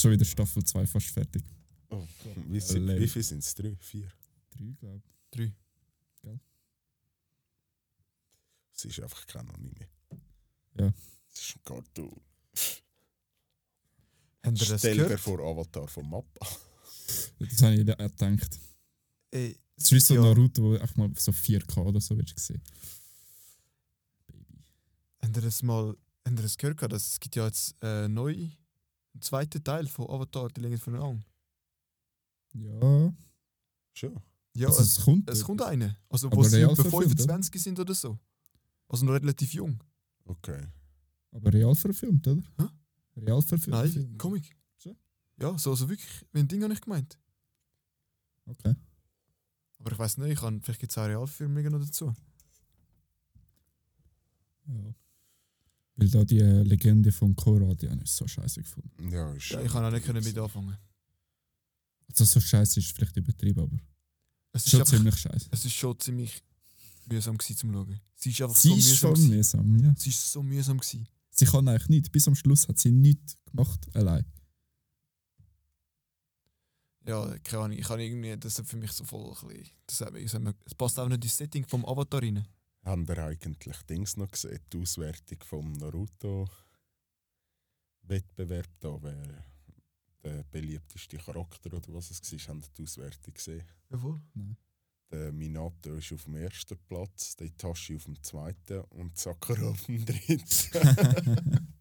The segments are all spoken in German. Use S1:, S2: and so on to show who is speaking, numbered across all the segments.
S1: Schon wieder Staffel 2 fast fertig.
S2: Oh, wie, sind, wie viel sind es? Drei? Vier?
S1: Drei, glaube
S3: Drei.
S2: Es ist einfach kein Anime.
S1: Ja.
S2: Es ist ein Cartoon.
S3: Habt ihr das
S2: Stell dir vor Avatar vom Mappa.
S1: ich. Das habe ich gedacht.
S3: Ey,
S1: Es ist so
S3: Ja.
S1: Naruto, wo einfach mal so 4K oder so wirst du sehen. Baby.
S3: habt ihr das mal habt ihr das gehört? dass Es gibt ja jetzt äh, neu einen zweiten Teil von Avatar, die Länge von der Augen.
S1: Ja.
S2: Schon.
S3: Ja,
S1: also,
S3: es,
S1: es kommt.
S3: es kommt eine. Also, wo sie etwa
S1: verfilmt, oder?
S3: 25 sind oder so. Also noch relativ jung.
S2: Okay.
S1: Aber real verfilmt, oder?
S3: Hä?
S1: Real verfilmt.
S3: Nein,
S1: Film.
S3: Comic.
S1: So?
S3: Ja, so also wirklich, wenn Ding habe ich gemeint.
S1: Okay.
S3: Aber ich weiß nicht, ich kann, vielleicht gibt es auch Realfilme noch dazu.
S1: Ja. Weil da die Legende von Korra, die habe ich so scheiße gefunden.
S2: Ja, ist
S3: Ja, ich kann auch nicht können mit anfangen.
S1: Also so scheiße ist vielleicht übertrieben, aber
S3: Es ist,
S1: schon
S3: einfach,
S1: ziemlich scheiße.
S3: es ist schon ziemlich mühsam gewesen zum Schauen. Sie ist einfach
S1: Sie
S3: so
S1: ist
S3: mühsam.
S1: schon
S3: gewesen.
S1: mühsam, ja.
S3: Sie ist so mühsam gewesen.
S1: Sie kann eigentlich nicht. Bis am Schluss hat sie nichts gemacht allein.
S3: Ja, keine Ahnung. Ich kann irgendwie, das ist für mich so voll ein bisschen, das, mich- das passt auch nicht ins Setting vom Avatar rein.
S2: Haben ihr eigentlich Dings noch gesehen? Die Auswertung vom Naruto-Wettbewerb da, wer der beliebteste Charakter oder was es war, haben die Auswertung gesehen?
S3: Jawohl.
S2: Der Minato ist auf dem ersten Platz, der Itachi auf dem zweiten und Sakura auf dem dritten.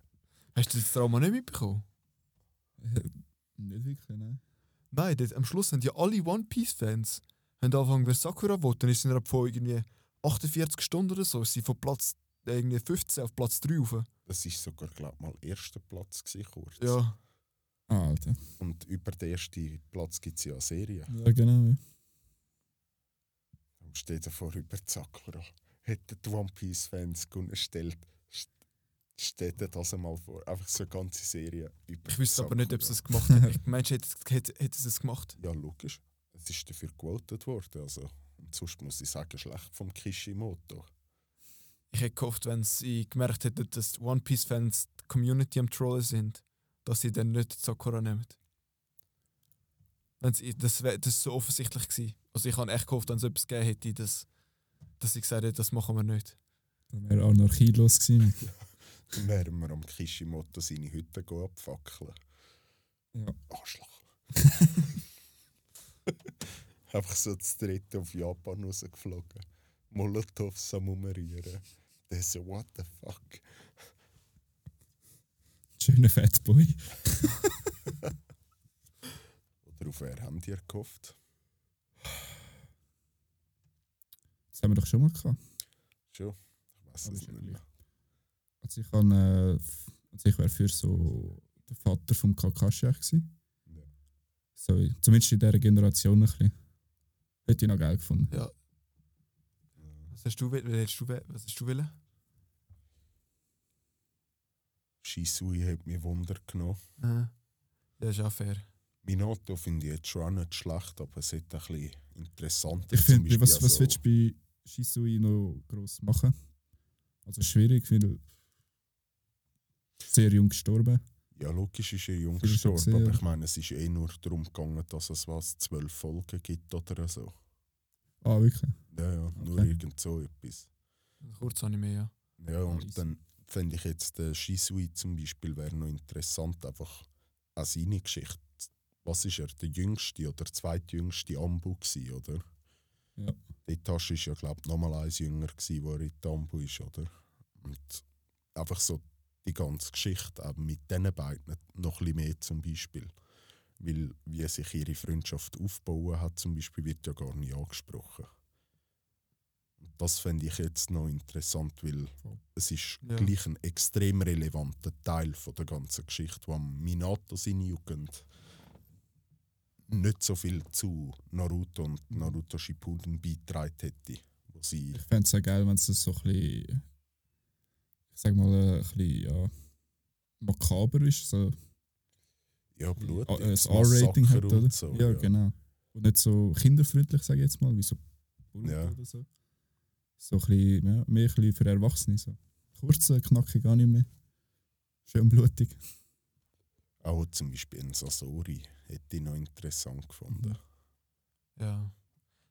S3: Hast du das Trauma nicht mitbekommen?
S1: nicht wirklich, nein.
S3: Nein, dort, am Schluss haben ja alle One Piece-Fans haben angefangen, wer Sakura will. Dann ist sie innerhalb von irgendwie 48 Stunden oder so, ist sie von Platz äh, irgendwie 15 auf Platz 3 rauf.
S2: Das war sogar, glaube ich, mal erster Platz gewesen, kurz.
S3: Ja.
S1: Ah, Alter.
S2: Und über den ersten Platz gibt es ja eine Serie.
S1: Ja, genau. Ja.
S2: Dann steht davor über Sakura. Hätten die One Piece-Fans gestellt, steht dir das einmal vor. Einfach so eine ganze Serie über
S3: Ich wüsste aber nicht, ob sie es gemacht haben. Ich meinst, hätte, hätte, hätte sie es gemacht?
S2: Ja, logisch. Es ist dafür gewotet worden. Also. Sonst muss ich sagen, schlecht vom Kishimoto.
S3: Ich hätte gehofft, wenn sie gemerkt hätten, dass One Piece-Fans die Community am Trollen sind, dass sie dann nicht Sakura nehmen. Wenn sie, das wäre das so offensichtlich gewesen. Also ich habe echt gehofft, wenn es etwas gegeben hätte, dass, dass sie gesagt hätten, das machen wir nicht.
S1: Dann wäre Anarchie los gewesen.
S2: Dann wären wir am Kishimoto seine Hütte gehen abfackeln.
S1: Ja.
S2: Arschloch. Einfach so das dritte auf Japan rausgeflogen. Molotovs am Umrühren. Der so, what the fuck?
S1: Schöner Fatboy.
S2: Oder auf wer haben die gehofft?
S1: Das haben wir doch schon mal gehabt.
S2: Schon? Ich weiß es nicht mehr.
S1: Also ich, kann, äh, also ich wäre für so der Vater vom Kakashi gewesen.
S2: Ja.
S1: So, zumindest in dieser Generation ein bisschen. Hätte ich noch geil gefunden.
S3: Ja. Was hast du, was hast du, was hast du wollen?
S2: Shisui hat mich Wunder genommen.
S3: Äh. Ja, ist auch fair.
S2: Minato finde ich jetzt schon auch nicht schlecht, aber es ist ein bisschen interessant.
S1: Ich finde, was, was willst du bei Shisui noch gross machen? Also schwierig, weil sehr jung gestorben.
S2: Ja, logisch ist er jung
S1: Viel schon
S2: gestorben,
S1: gesehen,
S2: aber ich meine, es ist eh nur darum gegangen, dass es was, zwölf Folgen gibt oder so.
S1: Ah, wirklich?
S2: Ja, ja, nur
S1: Okay.
S2: irgend so etwas.
S3: Kurz Anime, ja.
S2: Ja, und dann fände ich jetzt der Shisui zum Beispiel wäre noch interessant, einfach auch seine Geschichte. Was ist er, der jüngste oder zweitjüngste Ambu gsi, oder?
S1: Ja.
S2: Der Tasche ist ja, glaube ich, nochmal eins jünger gsi, wo er in die Ambu ist, oder? Und einfach so die ganze Geschichte, eben mit diesen beiden noch ein mehr zum Beispiel. Weil wie sich ihre Freundschaft aufbauen hat, zum Beispiel, wird ja gar nicht angesprochen. Das fände ich jetzt noch interessant, weil es ist
S3: Ja.
S2: gleich ein extrem relevanter Teil von der ganzen Geschichte, wo Minato seine Jugend nicht so viel zu Naruto und Naruto Shippuden beitragen hätte. Wo sie,
S1: Ich fände es auch geil, wenn es so ein bisschen, ich sag mal, äh, ein bisschen ja, makaber ist. So,
S2: ja, Blut,
S1: äh, das R-Rating hat, oder?
S2: So,
S1: ja, genau. Und nicht so kinderfreundlich, sage ich jetzt mal, wie so Boruto
S2: Ja.
S1: oder so. So ein bisschen, ja, mehr ein bisschen für Erwachsene. So. Kurz, äh, knackig, gar nicht mehr. Schön blutig.
S2: Auch zum Beispiel ein Sasori hätte ich noch interessant gefunden.
S3: Ja.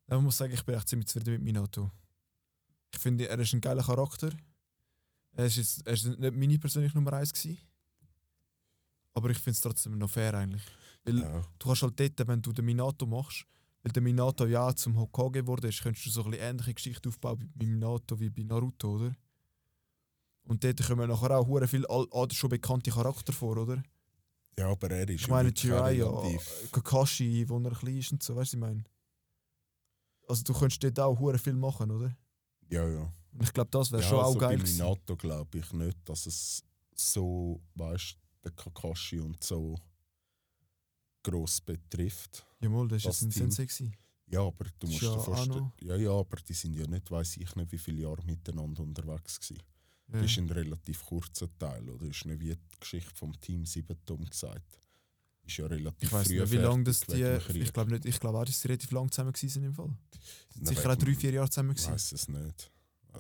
S3: ja. Ich muss sagen, ich bin echt ziemlich zufrieden mit Minato. Ich finde, er ist ein geiler Charakter. Er ist, jetzt, er ist nicht meine persönliche Nummer 1 gewesen. Aber ich finde es trotzdem noch fair eigentlich. Weil
S2: Ja,
S3: du kannst halt dort, wenn du den Minato machst, weil der Minato ja zum Hokage geworden ist, könntest du so ein bisschen ähnliche Geschichte aufbauen bei Minato wie bei Naruto, oder? Und dort kommen nachher auch hure viel all, schon bekannte Charakter vor, oder?
S2: ja, aber er ist
S3: Ich meine, Jiraiya, Kakashi, wo er klein ist und so, weißt du, ich meine? Also du könntest dort auch hure viel machen, oder?
S2: Ja, ja.
S3: Ich glaube, das wäre
S2: ja,
S3: schon auch
S2: also
S3: geil
S2: Bei. Minato glaube ich nicht, dass es so, weißt der Kakashi und so gross betrifft.
S3: Ja, mal, das war ein. Sensei.
S2: Ja, aber du musst
S3: ja
S2: dir vorstellen. Ja, ja, aber die sind ja nicht, weiß ich nicht, wie viele Jahre miteinander unterwegs gewesen.
S3: Ja.
S2: Das ist ein relativ kurzer Teil, oder? Das ist nicht wie die Geschichte vom Team Siebentum gesagt. Ist ja relativ
S3: Ich weiß nicht, wie lange das die. Ich glaube nicht, ich glaube auch, dass sie relativ lang zusammen im Fall.
S2: Na,
S3: Sicher auch drei, vier Jahre zusammen
S2: Ich
S3: gewesen.
S2: weiß es nicht.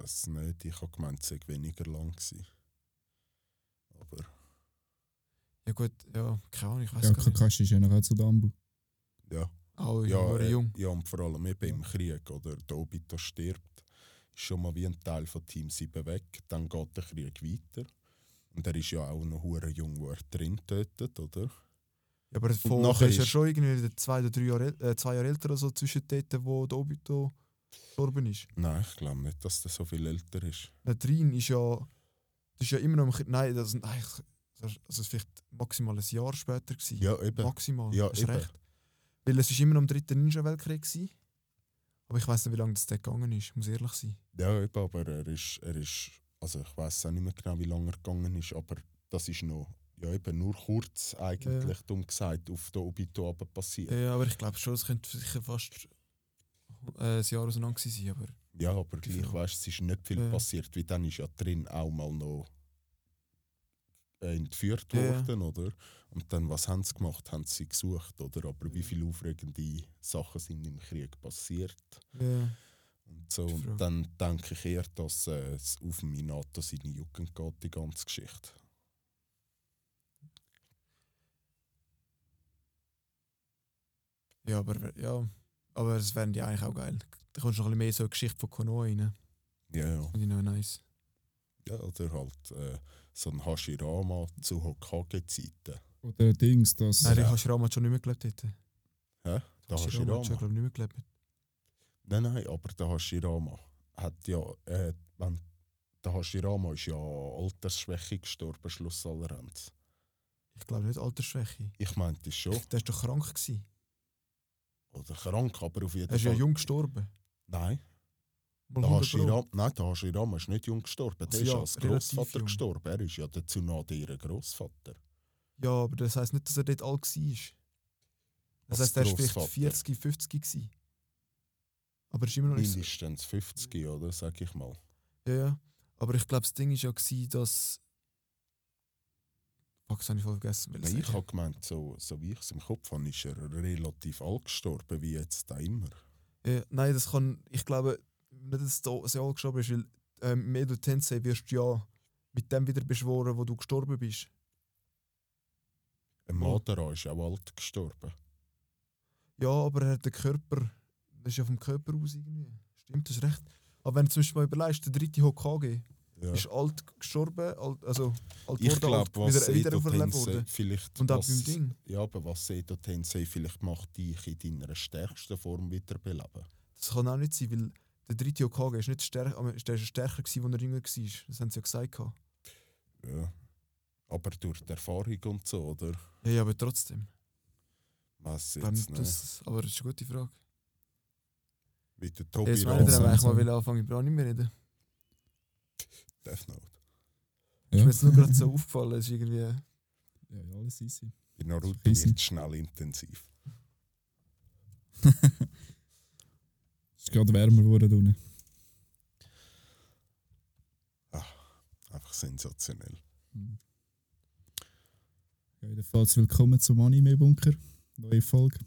S2: Es nicht. Ich habe gemeint, es sei weniger lang gewesen. Aber
S3: Ja gut, ja, keine Ahnung, ich weiß
S1: Ja,
S3: gar nicht.
S1: Kakashi ist ja noch auch zu Dambu.
S2: ja.
S3: Oh,
S2: Ja,
S3: ja,
S2: äh,
S3: jung.
S2: ja, und vor allem eben im Krieg, oder? Der Obito stirbt, ist schon mal wie ein Teil von Team 7 weg. Dann geht der Krieg weiter. Und er ist ja auch noch hure jung, wo er drin tötet, oder?
S3: Ja, aber von,
S2: nachher
S3: ist er schon irgendwie zwei oder drei Jahre, äh, zwei Jahre älter oder so zwischen dort, wo der Obito gestorben ist.
S2: Nein, ich glaube nicht, dass der so viel älter ist.
S3: Der Drin ist ja. Das ist ja immer noch im. Nein, das ist eigentlich. Also es ist vielleicht maximal ein Jahr später gewesen.
S2: Ja, eben.
S3: Maximal.
S2: Ja,
S3: hast
S2: eben.
S3: recht. Weil es ist immer noch im dritten Ninja-Weltkrieg. Aber ich weiß nicht, wie lange das dort gegangen ist, muss ehrlich sein.
S2: Ja, eben, aber er ist, er ist also ich weiß auch nicht mehr genau, wie lange er gegangen ist, aber das ist noch, ja eben nur kurz eigentlich, dumm gesagt, auf der Obito passiert.
S3: Ja, aber ich glaube schon, es könnte sicher fast äh, ein Jahr auseinander sein. Aber
S2: Ja, aber gleich, weißt es ist nicht viel
S3: Ja.
S2: passiert, weil dann ist ja drin auch mal noch äh, entführt
S3: Ja, ja.
S2: worden, oder? Und dann, was haben sie gemacht? Haben sie gesucht, oder? Aber wie viele aufregende Sachen sind im Krieg passiert?
S3: ja.
S2: Und so. Und dann denke ich eher, dass äh, es auf Minato seine Jugend geht, die ganze Geschichte.
S3: ja, aber, ja. Aber es wären ja eigentlich auch geil. Da kommst du noch ein bisschen mehr so eine Geschichte von Konoha rein.
S2: Ja, ja.
S3: Finde ich noch nice.
S2: ja oder halt äh, so ein Hashirama zu Hokage-Zeiten.
S1: Oder Dings, das.
S3: Nein,
S2: Ja.
S3: der Hashirama hat schon nicht mehr gelebt dort.
S2: Der
S3: Hashirama hat schon, glaube ich, nicht mehr gelebt.
S2: Nein, nein, aber der Hashirama hat ja, äh, wenn, der Hashirama ist ja an Altersschwäche gestorben, Schluss aller.
S3: Ich glaube nicht Altersschwäche.
S2: Ich meinte schon,
S3: Der war doch krank. Gewesen.
S2: Oder krank, aber auf jeden
S3: Er ist ja
S2: Fall.
S3: jung gestorben.
S2: Nein,
S3: Mal
S2: der
S3: 100 Pro.
S2: Hashirama, nein, der Hashirama ist nicht jung gestorben, der
S3: Also
S2: ist
S3: ja,
S2: als Großvater gestorben. Er ist ja der Tsunade ihr Großvater.
S3: Ja, aber das heisst nicht, dass er dort alt war. Das
S2: Als
S3: heisst, er war vielleicht
S2: Grossvater.
S3: 40, 50 gewesen. Aber er ist immer noch.
S2: Mindestens 50, oder? Sag ich mal.
S3: Ja, ja. Aber ich glaube, das Ding war ja, gewesen, dass. Fuck, das habe ich voll vergessen.
S2: Nein, ich habe gemeint, so, so wie ich es im Kopf habe, ist er relativ alt gestorben, wie jetzt da immer.
S3: Ja, nein, das kann. Ich glaube nicht, dass es so alt gestorben ist, weil ähm, im Edo Tensei wirst du ja mit dem wieder beschworen, wo du gestorben bist.
S2: Ein. Madara ist auch alt gestorben.
S3: Ja, aber er hat den Körper. Das ist ja vom Körper aus irgendwie. Stimmt, das ist recht. Aber wenn du zum Beispiel mal überlegst, der dritte Hokage
S2: Ja.
S3: ist alt gestorben, alt, also alt
S2: Ich glaube, was
S3: wieder, wieder
S2: vielleicht.
S3: Und auch
S2: was,
S3: beim Ding.
S2: Ja, aber was Edo Tensei vielleicht macht, dich in deiner stärksten Form wiederbeleben.
S3: Das kann auch nicht sein, weil der dritte Hokage ist nicht stärker, der ist stärker gewesen, als er jünger war. Das haben sie ja gesagt.
S2: Ja. Aber durch die Erfahrung und so, oder?
S3: Ja, ja, aber trotzdem.
S2: Was jetzt nicht.
S3: das, aber das ist eine gute Frage.
S2: Wie der Tobi
S3: Jetzt meine ich, dann
S1: Rasen
S3: eigentlich mal
S1: so.
S3: will anfangen über Anime reden.
S2: Death Note.
S3: Ist
S1: Ja.
S3: mir jetzt nur gerade so aufgefallen, es ist irgendwie.
S1: ja, ja, alles easy.
S2: Bei Naruto
S1: Easy.
S2: wird schnell intensiv.
S1: Es ist gerade wärmer geworden unten.
S2: Einfach sensationell.
S1: Mhm. Ja, jedenfalls willkommen zum Anime-Bunker. Neue Folge,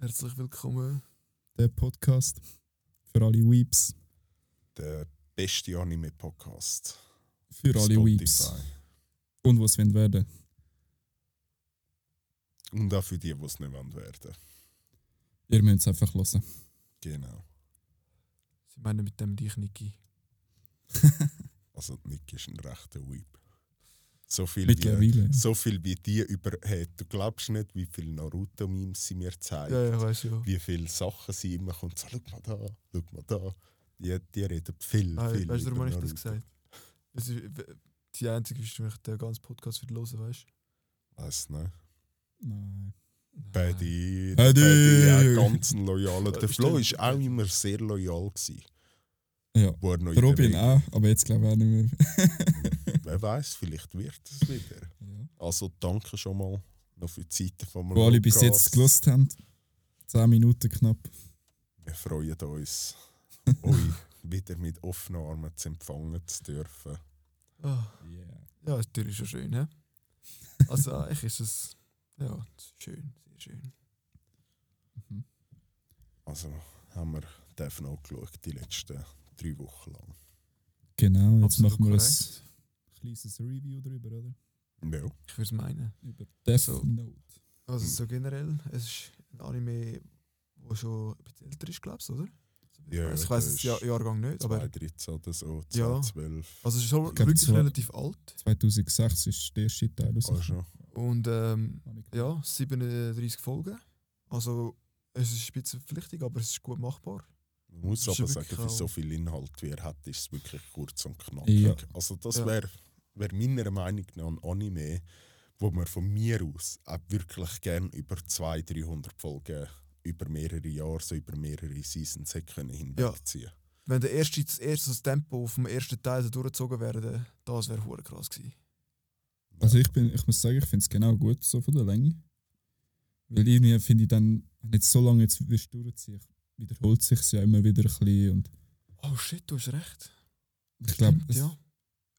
S3: Herzlich willkommen.
S1: der Podcast. Für alle Weeps.
S2: Der beste
S1: Für alle Weeps. Und was wollen werden.
S2: Und auch für die, die es nicht werden wollen.
S1: Ihr müsst es einfach hören.
S2: Genau.
S3: Sie meinen mit dem dich, Niki.
S2: Also Nick ist ein rechter Weep. So viel, wie, so viel wie die über. Hey, du glaubst nicht, wie viele Naruto-Memes sie mir zeigen.
S3: Ja, ja, weiß ja.
S2: Wie viele Sachen sie immer kommt. So, schau mal da, schau mal da. Die, die reden viel,
S3: Ah,
S2: viel.
S3: weißt du, warum habe ich das gesagt? Das ist die einzige, die mich den ganzen Podcast wieder hören, weißt
S2: Weiss nicht.
S1: Nein.
S3: du?
S2: Paddy,
S1: Paddy.
S2: Paddy, ja, ganz ein loyaler. Der Flo ist auch immer sehr loyal gewesen.
S1: Ja.
S2: Er
S1: Robin auch, aber jetzt glaube ich auch nicht mehr.
S2: Wer weiß, vielleicht wird es wieder.
S1: ja.
S2: Also danke schon mal noch für die Zeiten von
S1: Wo alle bis jetzt gelost haben. 10 Minuten knapp.
S2: Wir freuen uns, euch wieder mit offenen Armen zu empfangen zu dürfen.
S3: Ah,
S1: Yeah.
S3: ja, ist natürlich schon schön, hä? Also eigentlich ist es ja ist schön, sehr schön.
S1: Mhm.
S2: Also haben wir Devon auch geschaut, die letzten drei Wochen lang.
S1: Genau, jetzt
S3: Absolut
S1: machen wir
S3: korrekt.
S1: ein kleines Review darüber, oder?
S2: Ja,
S3: Ich würde es meinen.
S1: Über Death
S3: So.
S1: Note.
S3: Also so generell, es ist ein Anime, der schon ein bisschen älter ist, glaubst du, oder? Ich
S2: Ja,
S3: weiss- ich weiß den
S2: ist
S3: Jahr, Jahrgang nicht, aber
S2: 2013 oder so,
S3: Ja.
S2: 2012.
S3: also es ist schon wirklich
S1: zwei-
S3: relativ alt.
S1: 2006 ist der erste Teil raus.
S2: Auch schon.
S3: Und ähm, ja, 37 Folgen. Also es ist ein bisschen verpflichtig, aber es ist gut machbar.
S2: Man muss aber sagen, für so viel Inhalt, wie er hat, ist es wirklich kurz und knackig.
S1: Ja.
S2: Also das
S3: Ja.
S2: wäre wär meiner Meinung nach ein Anime, wo man von mir aus auch wirklich gerne über 200, 300 Folgen über mehrere Jahre, so über mehrere Seasons hätte können hinwegziehen
S3: Wenn der erste, das erste das Tempo vom ersten Teil so durchgezogen wäre, das wäre hure krass gewesen.
S1: Also ich bin, ich muss sagen, ich finde es genau gut so von der Länge. Weil irgendwie finde ich dann, wenn du jetzt so lange jetzt wirst durchziehen, wiederholt sich ja immer wieder ein bisschen. Und
S3: Oh shit, du hast recht.
S1: ich glaube,
S3: ja.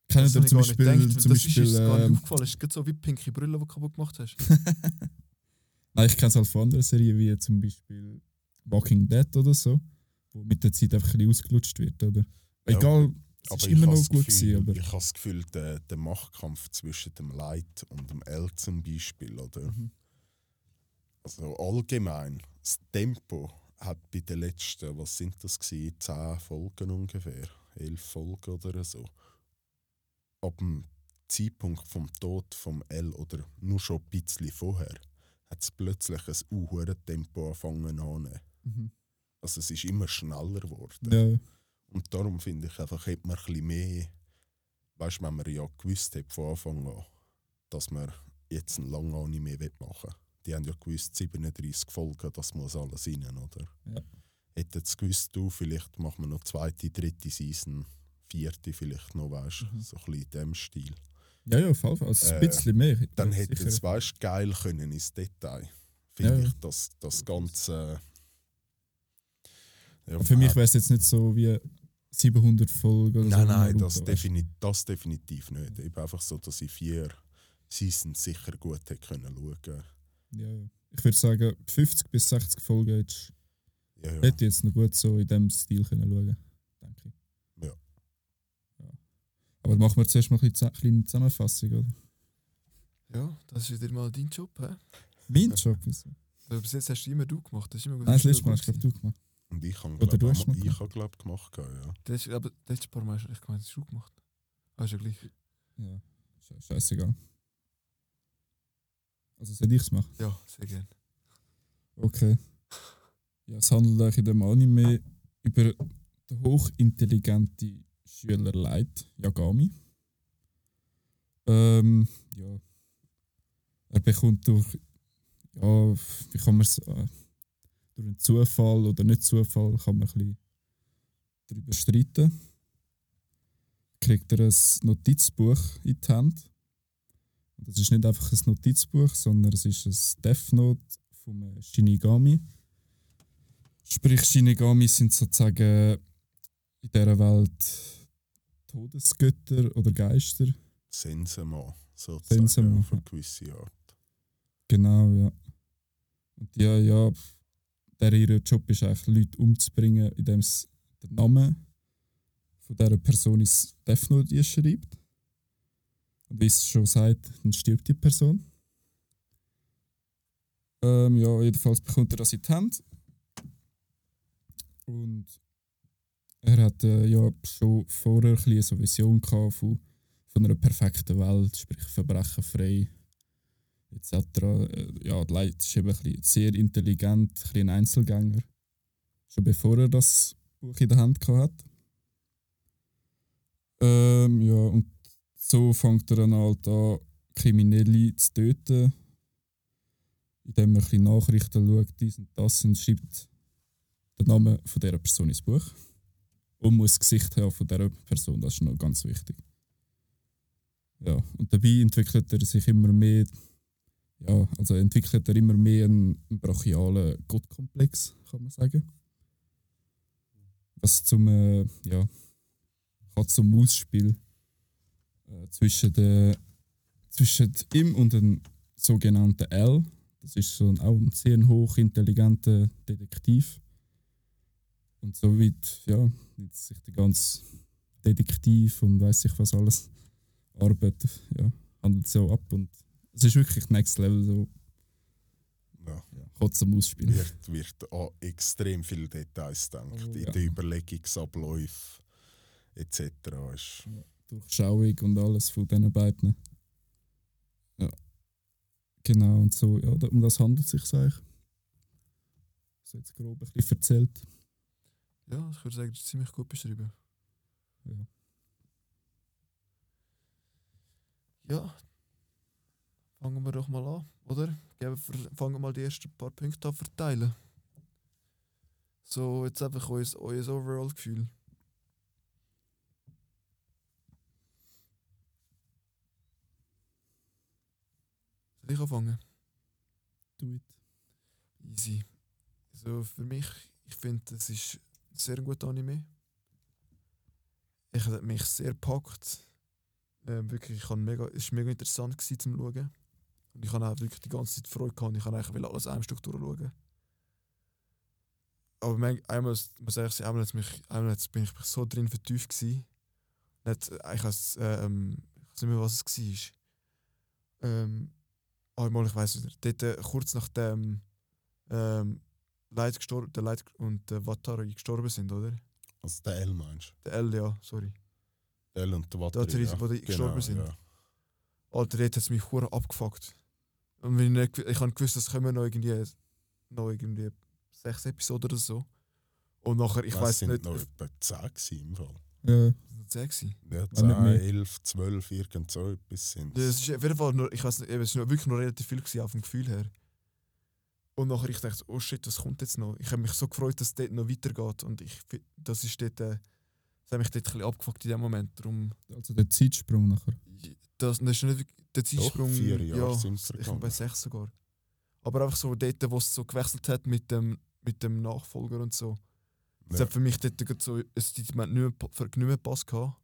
S3: ich
S1: zum Beispiel,
S3: gedacht,
S1: zum
S3: das ist uns gar nicht
S1: ähm,
S3: aufgefallen. Es ist so wie Pinky Brille, die du kaputt gemacht hast.
S1: Nein, ich kenne es halt von anderen Serien, wie zum Beispiel Walking Dead oder so, wo mit der Zeit einfach ein bisschen ausgelutscht wird, oder?
S2: Ja,
S1: Egal, es
S2: Aber
S1: ist
S2: ich
S1: immer
S2: habe
S1: noch
S2: das
S1: gut
S2: Gefühl,
S1: gewesen,
S2: ich habe das Gefühl, der, der Machtkampf zwischen dem Light und dem L zum Beispiel, oder?
S1: Mhm.
S2: Also allgemein, das Tempo hat bei den letzten, was sind das gewesen, 10 Folgen ungefähr, 11 Folgen oder so. Ab dem Zeitpunkt vom Tod vom L oder nur schon ein bisschen vorher, hat es plötzlich ein unhuren Tempo angefangen anzunehmen.
S1: Mhm.
S2: Also es ist immer schneller geworden.
S1: Ja,
S2: Und darum finde ich einfach, hätte man ein bisschen mehr, weißt du, wenn man ja gewusst hat von Anfang an, dass man jetzt ein langes Anime machen will. Die haben ja gewusst, 37 Folgen, das muss alles rein, oder?
S1: Ja.
S2: Hätten sie gewusst, du, vielleicht machen wir noch zweite, dritte Season, vierte vielleicht noch, weißt du,
S1: Mhm.
S2: so ein bisschen in dem Stil.
S1: Ja, ja, Fall. Also ein
S2: Äh,
S1: bisschen mehr.
S2: Dann
S1: ja,
S2: hätte es, weißt geil können ins Detail. Finde
S1: Ja, ja.
S2: ich, das, das Ganze. Ja,
S1: Aber Für mich
S2: äh,
S1: wäre es jetzt nicht so wie 700 Folgen oder so.
S2: Nein, nein, das, defini das definitiv nicht. Eben einfach so, dass ich vier Seasons sicher gut hätte können schauen.
S1: Ja, ja. Ich würde sagen, 50 bis 60 Folgen hättest-
S2: Ja, ja.
S1: hätte ich jetzt noch gut so in dem Stil können schauen denke ich.
S2: Ja.
S1: ja. Aber machen wir zuerst mal ein eine kleine Zusammenfassung, oder?
S3: Ja, das ist wieder mal dein Job. Hä?
S1: Mein Job ist
S3: Also bis jetzt hast du immer du gemacht. Das ist immer gut.
S1: Nein, das
S3: ist
S1: letzte Mal
S3: immer
S1: hast du du gemacht.
S2: Und ich habe,
S1: Oder
S2: glaube
S1: du hast mal
S2: ich, habe, glaub, gemacht, ja.
S3: Das Aber das letzte paar Mal hast du echt gemeint, das hast du gemacht. Ah, ist ja gleich.
S1: Ja, sche- scheißegal. Also soll ich es machen?
S3: Ja, sehr gerne.
S1: Okay. Ja, es handelt eigentlich in dem Anime über den hochintelligenten Schüler Light, Yagami. Ähm, ja. Er bekommt durch, ja, wie kann man es, äh, durch einen Zufall oder nicht Zufall, kann man ein bisschen darüber streiten. Kriegt er ein Notizbuch in die Hand. Und das ist nicht einfach ein Notizbuch, sondern es ist ein Death Note vom Shinigami. Sprich, Shinigami sind sozusagen in dieser Welt Todesgötter oder Geister.
S2: Sensema, sozusagen,
S1: Sensema,
S2: auf eine gewisse Art.
S1: Genau, ja. Und ja, ja, der ihr Job ist eigentlich Leute umzubringen, indem sie den Namen von dieser Person ins Death Note schreibt. Und wie es schon sagt, dann stirbt die Person. Ähm, ja, jedenfalls bekommt er das in die Hand. Und er hat äh, ja schon vorher ein eine Vision von, von einer perfekten Welt, sprich verbrechenfrei etc. Äh, ja, die Leute ist eben ein sehr intelligent, ein, bisschen ein Einzelgänger. Schon bevor er das Buch in der Hand gehabt hat. Ähm, ja, und so fängt er dann halt an, Kriminelle zu töten, indem er ein Nachrichten schaut, dies und das, und schreibt den Namen von dieser Person ins Buch. Und muss das Gesicht haben von dieser Person, das ist noch ganz wichtig. Ja, und dabei entwickelt er sich immer mehr, ja, also entwickelt er immer mehr einen, brachialen Gottkomplex, kann man sagen. Was zum, äh, ja, hat zum Ausspiel äh, zwischen, der, zwischen ihm und dem sogenannten L. Das ist so ein, auch ein sehr hochintelligenter Detektiv. Und so weit, ja, sich der ganze Detektiv und weiß ich was alles arbeitet, ja, handelt so ab. Und es ist wirklich Next Level, so
S2: Ja.
S1: ja, hat zum Ausspiel.
S2: Wird, wird an extrem viele Details gedacht.
S1: Oh,
S2: in
S1: ja.
S2: den Überlegungsabläufen etc. Ist,
S1: Durchschauung und alles von diesen beiden. Ja. Genau, und so, ja, um das handelt es sich eigentlich. So jetzt grob ein bisschen erzählt.
S3: Ja, ich würde sagen, das ist ziemlich gut beschrieben.
S1: Ja.
S3: Ja. Fangen wir doch mal an, oder? Fangen wir mal die ersten paar Punkte an verteilen. So, jetzt einfach euer, euer Overall-Gefühl. Soll ich anfangen?
S1: Do it.
S3: Easy. Also für mich, ich finde, es ist sehr guter Anime. Ich hat mich sehr gepackt. Ähm, wirklich, ich mega, es war mega interessant gewesen, zum Schauen. Und ich habe auch wirklich die ganze Zeit Freude gehabt und ich habe eigentlich alles in einem Stück durchschauen. Aber man, einmal, muss ich sagen, einmal, mich, einmal bin ich so drin vertieft gewesen. Nicht, äh, ich weiß ähm, ich nicht mehr, was es war. Ähm, einmal, ich weiß nicht, dort, äh, kurz nachdem ähm, Leute gestorben, der Leute und der Watari gestorben sind, oder?
S2: also der L meinst
S3: Der L, ja, sorry.
S2: du? Der L und der
S3: Der
S2: Watteri,
S3: Watari,
S2: ja.
S3: wo die gestorben sind.
S2: Ja.
S3: Alter, dort hat es mich hure abgefuckt. Und wenn ich, nicht, ich habe gewusst, es kommen noch irgendwie, noch irgendwie sechs Episoden oder so. Und nachher, ich weiß
S2: sind
S3: nicht,
S2: noch
S3: ich,
S2: etwa 10 gewesen im Fall.
S1: Ja,
S3: zehn gewesen.
S2: Ja,
S1: nicht
S2: 10,
S1: mehr.
S2: 11, 12, irgend so etwas sind
S3: Ja, es ist auf jeden Fall nur, ich weiß nicht, es ist wirklich noch relativ viel gewesen, auf dem Gefühl her. Und nachher ich dachte, oh shit, was kommt jetzt noch? Ich habe mich so gefreut, dass es dort noch weitergeht. Und ich, das ist dort, äh, das hat mich dort ein bisschen abgefuckt in dem Moment. Darum,
S1: also der Zeitsprung nachher.
S3: das, das ist nicht wirklich, der Zeitsprung,
S2: vier Jahre
S3: ja,
S2: sind
S3: ich bin bei sechs sogar. Aber einfach so dort, wo es so gewechselt hat mit dem, mit dem Nachfolger und so. Es
S2: Ja.
S3: hat für mich dort gerade so, es hat nicht mehr, gehabt.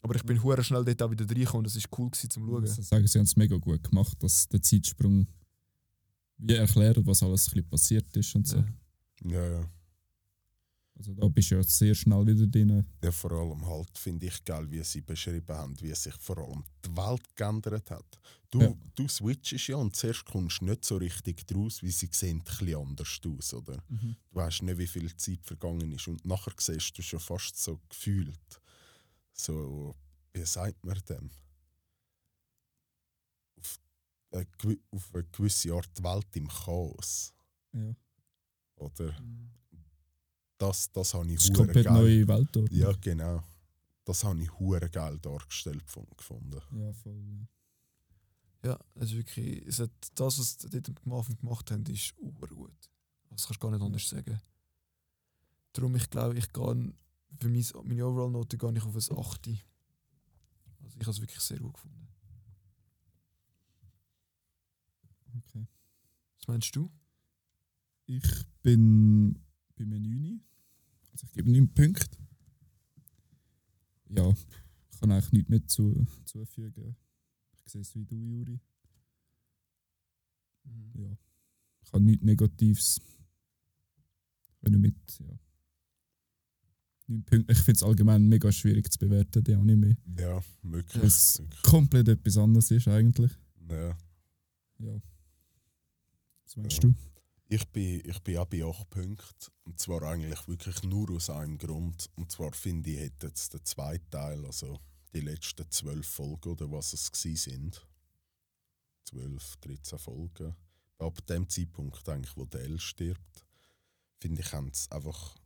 S3: Aber ich bin hure schnell dort auch wieder reingekommen und es war cool gewesen, zum
S1: Ich
S3: Schauen.
S1: muss sagen, sie haben es mega gut gemacht, dass der Zeitsprung wie erklärt, was alles ein bisschen passiert ist und so.
S3: Ja.
S2: Ja, ja.
S1: Also da bist du ja sehr schnell wieder drin.
S2: Ja, vor allem halt finde ich geil, wie sie beschrieben haben, wie sich vor allem die Welt geändert hat. Du,
S1: Ja.
S2: du switchst ja und zuerst kommst du nicht so richtig draus, wie sie sehen ein anders aus, oder? Du weißt nicht, wie viel Zeit vergangen ist und nachher siehst du schon fast so gefühlt. So, wie sagt man dem? Auf eine, auf eine gewisse Art die Welt im Chaos,
S1: Ja.
S2: oder? Das, das habe ich
S1: Das komplett
S2: geil.
S1: neue Weltordnung.
S2: Ja, genau. Das habe ich hure geil dargestellt gefunden.
S1: Ja, voll. Ja.
S3: Ja, es ist wirklich, es hat, das, was sie dort am Anfang gemacht haben, ist gut. Das kannst du gar nicht anders sagen. Darum, ich glaube, ich gehe für mein, meine Overall-Note gehe ich auf ein 8. Also ich habe es wirklich sehr gut gefunden.
S1: Okay.
S3: Was meinst du?
S1: Ich bin bei einem 9. Also ich gebe 9 Punkte. Ja, ich kann eigentlich nichts mehr zu, zufügen. Ich sehe es wie du, Juri. Ja. Ich habe nichts Negatives. Wenn mit, ja. 9 Punkte. Ich finde es allgemein mega schwierig zu bewerten, die Anime.
S2: Ja, wirklich.
S1: Das-
S2: wirklich.
S1: Komplett etwas anderes ist eigentlich.
S2: Ja.
S1: Ja. Was meinst
S2: Ja.
S1: du?
S2: Ich bin, ich bin auch bei 8 Punkten. Und zwar eigentlich wirklich nur aus einem Grund. Und zwar finde ich, hätte jetzt der zweite Teil, also die letzten zwölf Folgen oder was es sind, 12, 13 Folgen, ab dem Zeitpunkt eigentlich, wo der L stirbt, finde ich, haben sie einfach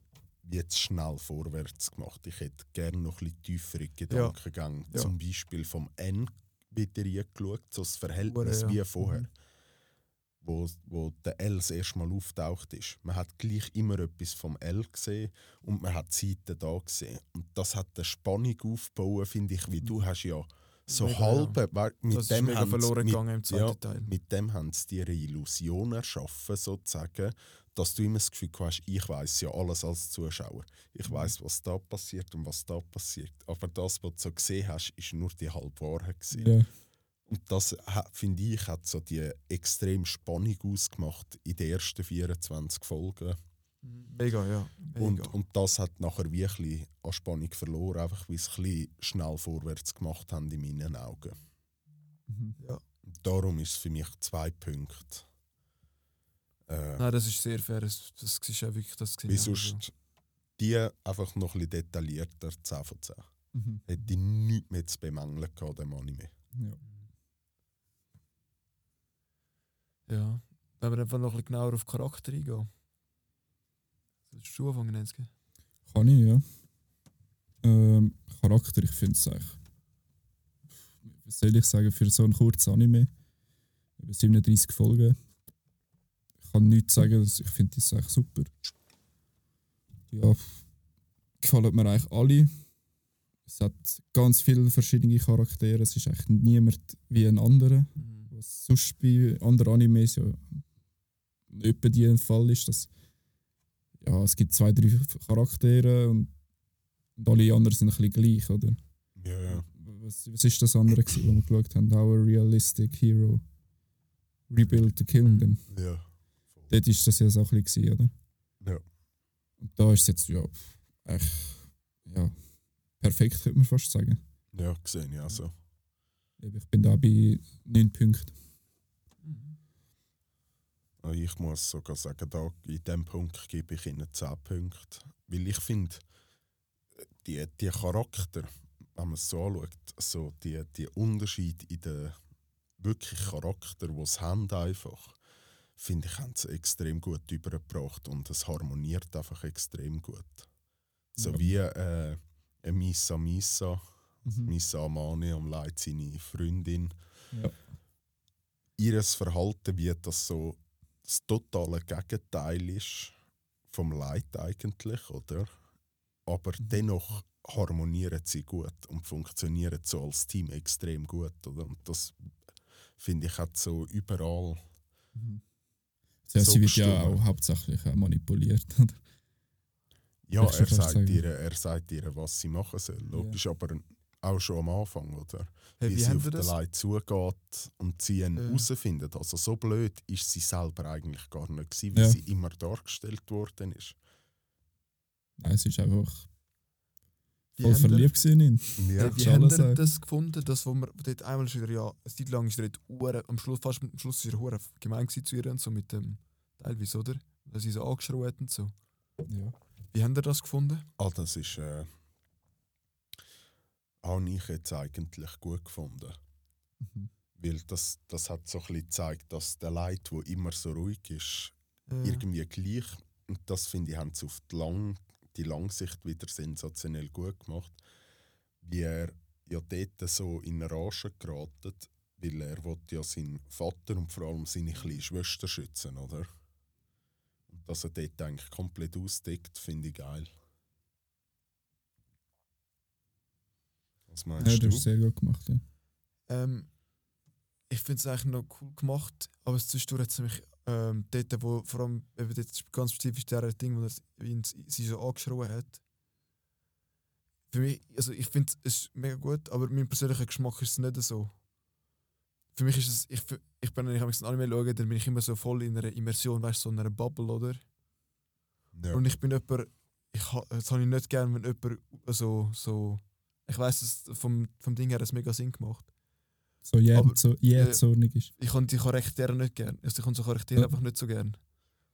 S2: jetzt schnell vorwärts gemacht. Ich hätte gerne noch ein bisschen tiefere Gedankengänge.
S3: Ja.
S2: Zum Beispiel vom N wieder reingeschaut, so das Verhältnis
S3: ja.
S2: wie vorher.
S1: Mhm.
S2: Wo, wo der L das erste Mal auftaucht ist. Man hat gleich immer etwas vom L gesehen und man hat die Seiten da gesehen. Und das hat eine Spannung aufgebaut, finde ich, wie du hast ja so
S3: Mega,
S2: halbe, weil mit
S3: das ist
S2: dem
S3: mega
S2: haben
S3: verloren
S2: mit,
S3: gegangen im zweiten
S2: ja,
S3: Teil.
S2: mit dem haben sie dir eine Illusion erschaffen, sozusagen, dass du immer das Gefühl hast, ich weiß ja alles als Zuschauer. Ich weiß, was da passiert und was da passiert. Aber das, was du so gesehen hast, ist nur die halbe Wahrheit. gewesen.
S1: Ja.
S2: Und das, finde ich, hat so die extrem Spannung ausgemacht in den ersten 24 Folgen.
S3: Mega, ja. Mega.
S2: Und, und das hat nachher wirklich an Spannung verloren, einfach weil sie ein bisschen schnell vorwärts gemacht haben in meinen Augen.
S1: Mhm.
S3: ja.
S2: Darum ist es für mich zwei Punkte. Äh,
S3: Nein, das ist sehr fair. Das, das ist ja wirklich das gesehen.
S2: wie sonst die einfach noch ein bisschen detaillierter 10 von 10.
S1: Mhm.
S2: Hätte ich nichts mehr zu bemängeln gehabt, dem Anime.
S1: Ja.
S3: Ja. Wenn wir einfach noch ein bisschen genauer auf Charakter eingehen. Solltest du anfangen, Nenske?
S1: Kann ich, ja. Ähm, Charakter, ich finde es eigentlich. Was soll ich sagen, für so ein kurzes Anime? Über 37 Folgen. Ich kann nichts sagen, ich finde das eigentlich super. Ja, gefallen mir eigentlich alle. Es hat ganz viele verschiedene Charaktere, es ist eigentlich niemand wie ein anderer. Was sonst bei anderen Animes ja etwa die Fall ist, dass ja, es gibt zwei, drei Charaktere und, und alle anderen sind ein bisschen gleich, oder?
S2: Ja, ja.
S1: Was, was ist das andere, wo wir geschaut haben? How a realistic hero rebuild the kingdom.
S2: Ja.
S1: Dort ist das ja so ein bisschen, oder?
S2: Ja.
S1: Und da ist es jetzt, ja, echt, ja, perfekt, könnte man fast sagen.
S2: Ja, gesehen, ja. So.
S1: Ich bin da bei 9 Punkten.
S2: Ah, Ich muss sogar sagen, da, in diesem Punkt gebe ich ihnen 10 Punkte. Weil ich finde, die, die Charakter, wenn man es so anschaut, so die, die Unterschied in den wirklich Charakter, die sie haben, einfach, finde ich, haben sie extrem gut übergebracht und es harmoniert einfach extrem gut. So
S1: Ja.
S2: wie äh, eine Misa Misa,
S1: Mhm.
S2: Misa Amane am Leid seine Freundin.
S1: Ja.
S2: Ihres Verhalten wie das so das totale Gegenteil ist vom Leid eigentlich, oder? Aber
S1: Mhm.
S2: dennoch harmonieren sie gut und funktionieren so als Team extrem gut, oder? Und das finde ich hat so überall.
S1: Mhm. Ja,
S2: So
S1: sie wird ja auch hauptsächlich äh, manipuliert. Oder?
S2: Ja, er sagt, ihr, er sagt ihr, was sie machen soll. Logisch, aber auch schon am Anfang, oder?
S3: Hey,
S2: wie,
S3: wie
S2: sie auf den? Leid zugeht und sie ihn
S3: Ja.
S2: herausfindet. Also so blöd ist sie selber eigentlich gar nicht gewesen, wie
S1: Ja.
S2: sie immer dargestellt worden ist.
S1: Nein, es ist einfach
S3: Wie
S1: voll verliebt gewesen in ihn.
S2: Ja,
S3: Hey, wie haben ihr
S1: sagen.
S3: das gefunden, dass wo wir dort einmal ist wieder, ja, eine Zeit lang ist er dort hure- am Schluss, fast am Schluss ist er hure gemein zu ihr und so mit dem, teilweise, oder? Dass sie so angeschrien hat und so.
S1: Ja.
S3: Wie haben ihr das gefunden?
S2: Ah, das ist. Äh, habe ich jetzt eigentlich gut gefunden.
S1: Mhm.
S2: Weil das, das hat so ein bisschen gezeigt, dass der Leid, wo immer so ruhig ist,
S3: Äh,
S2: irgendwie gleich. Und das finde ich, haben sie auf die, Lang, die Langsicht wieder sensationell gut gemacht. Wie er ja dort so in Rage geraten, weil er wollte ja seinen Vater und vor allem seine kleine Schwester schützen, oder? Und dass er dort eigentlich komplett ausdeckt, finde ich geil. Was meinst
S1: ja,
S2: du?
S1: das ist sehr gut gemacht. Ja.
S3: Ähm, ich finde es eigentlich noch cool gemacht, aber zwischendurch hat es mich ähm, dort, wo vor allem eben dort ist ganz spezifisch der Ding, wo er ihn, sie so angeschrien hat. Für mich, also ich finde es mega gut, aber mein persönlicher Geschmack ist es nicht so. Für mich ist es, ich, ich bin, wenn ich ein Anime schaue, dann bin ich immer so voll in einer Immersion, weißt du, so in einer Bubble, oder?
S2: Ja.
S3: Und ich bin jemand, ich, das habe ich nicht gern, wenn jemand so, so ich weiß es vom, vom Ding her hat es mega Sinn gemacht.
S1: So jähzornig so, jähzornig ist.
S3: Ich habe die Charaktere nicht gern. Also ich habe so Charaktere
S1: Ja.
S3: einfach nicht so gern.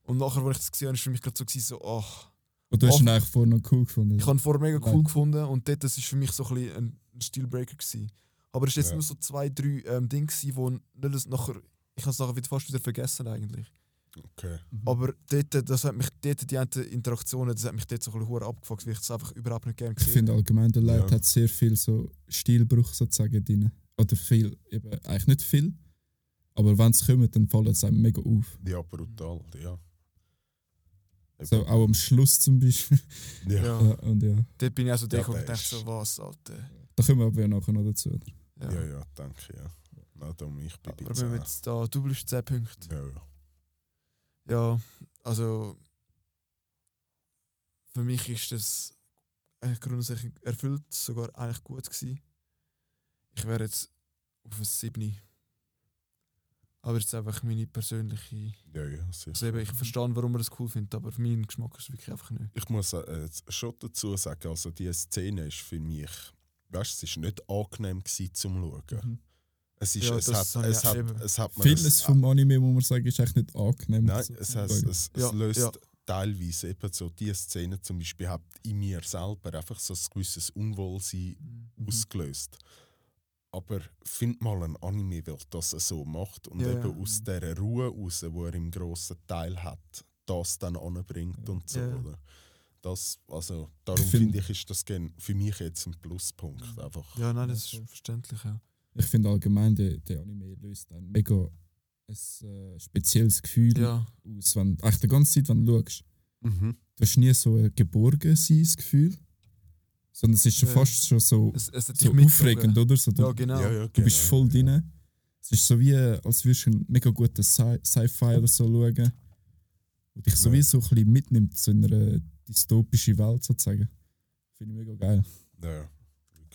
S3: Und nachher, als ich das gesehen habe, war für mich gerade so, gewesen, so ach.
S1: Und du hast ihn eigentlich vorher noch cool gefunden.
S3: Ich habe ihn vorher mega cool
S1: Nein.
S3: gefunden und dort das ist für mich so ein, ein Stilbreaker. Gewesen. Aber es war jetzt
S2: Ja.
S3: nur so zwei, drei ähm, Dinge, gewesen, wo nicht nachher. Ich habe es nachher wieder fast wieder vergessen eigentlich.
S2: Okay.
S1: Mhm.
S3: Aber dort, das hat mich, dort die Interaktionen, das hat mich dort so ein bisschen abgefuckt, weil ich es einfach überhaupt nicht gerne
S1: Ich
S3: gesehen
S1: finde allgemein, der Light
S2: Ja.
S1: hat sehr viel so Stilbruch sozusagen drin. Oder viel, eben, eigentlich nicht viel. Aber wenn es kommt, dann fällt es einem mega auf.
S2: Ja, brutal, ja.
S1: So, auch am Schluss zum Beispiel.
S2: ja.
S3: Ja.
S1: Und ja,
S3: Dort bin ich also
S2: Ja,
S3: und
S2: der
S3: dachte so, was, Alter.
S1: da kommen wir aber ja nachher noch dazu. Oder?
S3: Ja.
S2: Ja, ja, danke, ja. Na, darum, ich bin bei
S3: Aber wenn wir
S2: 10.
S3: jetzt da, du bleibst 10 Punkte.
S2: Ja, ja.
S3: Ja, also für mich ist das eigentlich grundsätzlich erfüllt, sogar eigentlich gut gewesen. Ich wäre jetzt auf ein 7. Aber ist einfach meine persönliche.
S2: Ja, ja, sicher.
S3: Also eben, ich verstehe, warum man das cool findet, aber für meinen Geschmack ist es wirklich einfach nicht.
S2: Ich muss äh, schon dazu sagen, also die Szene ist für mich, weißt du, es ist nicht angenehm gewesen zum Schauen. Es, ist,
S3: Ja,
S2: es, hat, es, hat,
S3: eben.
S2: es hat
S1: Vieles vom Anime, muss man sagen, ist echt nicht angenehm.
S2: Nein,
S1: so
S2: es,
S1: schauen.
S2: es,
S3: Ja,
S2: es löst
S3: ja.
S2: teilweise eben so diese Szene zum Beispiel hat in mir selber einfach so ein gewisses Unwohlsein
S1: Mhm.
S2: ausgelöst. Aber find mal ein Anime, der das so macht und
S3: Ja,
S2: eben
S3: ja.
S2: aus dieser Ruhe raus, wo er im grossen Teil hat, das dann anbringt und so.
S3: Ja, ja.
S2: Oder? Das, also, darum
S1: Ich find-
S2: finde ich, ist das für mich jetzt ein Pluspunkt. Einfach.
S3: Ja, nein, das ist verständlich, ja.
S1: Ich finde allgemein, der, der Anime löst ein mega ein, äh, spezielles Gefühl
S3: Ja,
S1: aus. Wenn, echt die ganze Zeit, wenn du schaust.
S2: Mhm.
S1: Du hast nie so ein Geborgenseins-Gefühl, sondern es ist schon
S3: Ja.
S1: fast schon so,
S3: es, es
S1: so aufregend, oder? So, du,
S3: Ja, genau.
S2: Ja, ja,
S1: du bist
S2: genau,
S1: voll
S2: ja.
S1: drin. Es ist so wie, als würdest du einen mega guten Sci- Sci-Fi oder so schauen. Und dich so
S2: Ja.
S1: wie so ein bisschen mitnimmt zu einer dystopischen Welt sozusagen. Finde ich mega geil.
S2: Ja,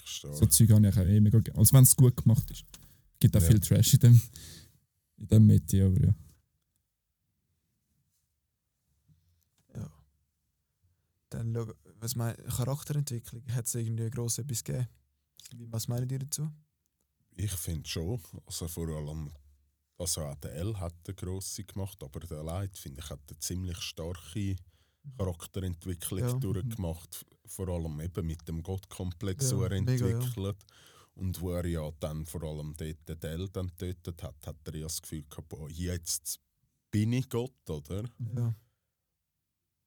S2: stark.
S1: So Zeug habe ich auch eh mega geil. Also wenn es gut gemacht ist. Gibt auch
S2: Ja.
S1: viel Trash in dem, in dem Metier, aber ja.
S3: Ja. Dann schau, was mein Charakterentwicklung hat es irgendwie gross etwas gegeben? Was meinen ihr dazu?
S2: Ich finde schon. Also vor allem, also auch der L hat eine grosse gemacht, aber der Light, finde ich, hat eine ziemlich starke Charakterentwicklung
S3: Ja.
S2: durchgemacht. Vor allem eben mit dem Gottkomplex,
S3: Ja,
S2: er
S3: mega, ja.
S2: entwickelt. Und wo er ja dann vor allem dort den L dann getötet hat, hat er ja das Gefühl gehabt, boah, jetzt bin ich Gott, oder?
S3: Ja.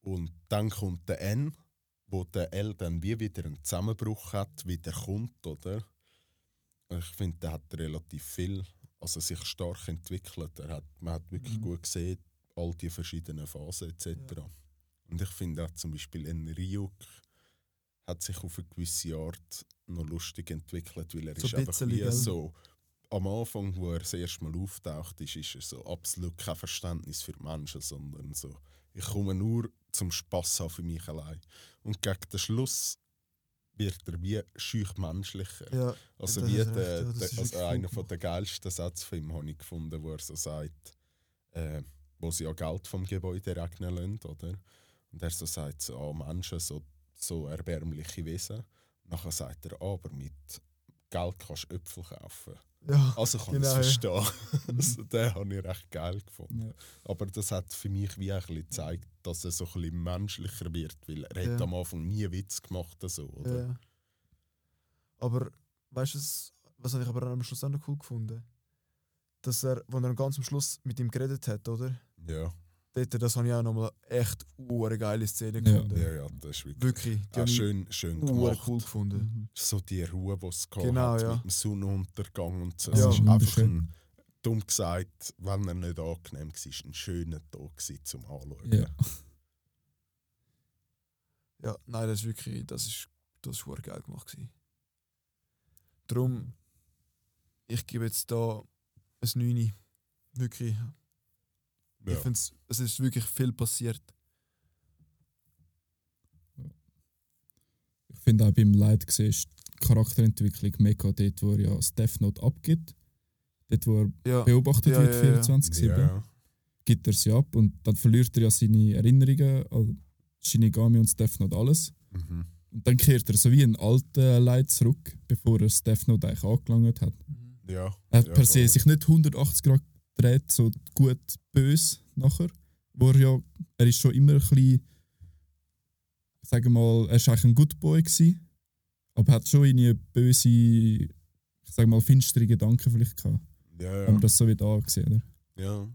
S2: Und dann kommt der N, wo der L dann wie wieder einen Zusammenbruch hat, wieder kommt, oder? Ich finde, der hat relativ viel, also sich stark entwickelt. Er hat, man hat wirklich
S1: Mhm.
S2: gut gesehen, all die verschiedenen Phasen etc. Und ich finde auch zum Beispiel in Ryuk hat sich auf eine gewisse Art noch lustig entwickelt, weil er
S3: So
S2: ist
S3: ein
S2: einfach wie so am Anfang, wo er das erste Mal auftaucht, ist, ist er so absolut kein Verständnis für die Menschen, sondern so, ich komme nur zum Spass haben für mich allein. Und gegen den Schluss wird er wie schüch menschlicher.
S3: ja.
S2: Also wie
S3: recht,
S2: der,
S3: ja,
S2: der, also einer von der geilsten Sätze von ihm habe ich gefunden, wo er so sagt, äh, wo sie ja Geld vom Gebäude regnen lassen, oder? Und er so sagt, so, ah, Menschen, so, so erbärmliche Wesen. Nachher sagt er, ah, aber mit Geld kannst du Äpfel kaufen.
S3: Ja.
S2: Also kann
S3: Genau,
S2: ich es
S3: ja.
S2: verstehen. also, den habe ich recht geil gefunden.
S1: Ja.
S2: Aber das hat für mich wie ein bisschen gezeigt, dass er so ein bisschen menschlicher wird, weil er
S3: Ja.
S2: hat am Anfang nie Witz gemacht so, oder?
S3: Ja. Aber weißt du, was- was habe ich aber am Schluss auch noch cool gefunden? Dass er, als er ganz am Schluss mit ihm geredet hat, oder?
S2: Ja,
S3: Dort, das habe ich auch nochmal echt eine geile Szene
S1: Ja.
S3: gefunden.
S2: ja, ja, das ist wirklich,
S3: Wirklich, die
S2: auch schön, schön gemacht.
S3: cool gefunden.
S1: Mhm.
S2: So die Ruhe, die es
S3: Genau,
S2: hat
S3: ja.
S2: mit dem Sonnenuntergang und so.
S3: Ja.
S2: Es
S1: Das
S2: ist einfach ein, dumm gesagt, wenn er nicht angenehm war, ein schöner Tag gewesen zum Anschauen.
S1: Ja.
S3: Ja, nein, das ist wirklich, das ist, das ist geil gemacht gewesen. Darum, ich gebe jetzt da ein 9. Wirklich. Ich
S2: Ja.
S3: finde es ist wirklich viel passiert.
S1: Ich finde auch beim Light siehst die Charakterentwicklung mega dort, wo er ja das Death Note abgibt. Dort, wo er
S3: Ja,
S1: beobachtet
S3: Ja,
S1: wird,
S3: ja, ja.
S1: 24-7,
S2: Ja,
S1: gibt er sie ab und dann verliert er ja seine Erinnerungen an Shinigami und das Death Note alles.
S2: mhm.
S1: Und dann kehrt er so wie ein alter Light zurück, bevor er das Death Note eigentlich angelangt hat.
S2: ja.
S1: Er hat
S2: ja,
S1: per se sich nicht 180 Grad dreht, so gut böse nachher, wo er ja er ist schon immer ein bisschen, sagen wir mal, er ist eigentlich ein Good Boy gewesen, aber hat schon eine böse, ich sag mal, finstere Gedanken vielleicht gehabt.
S2: Ja, ja.
S1: wir das so wieder angesehen, oder?
S2: ja,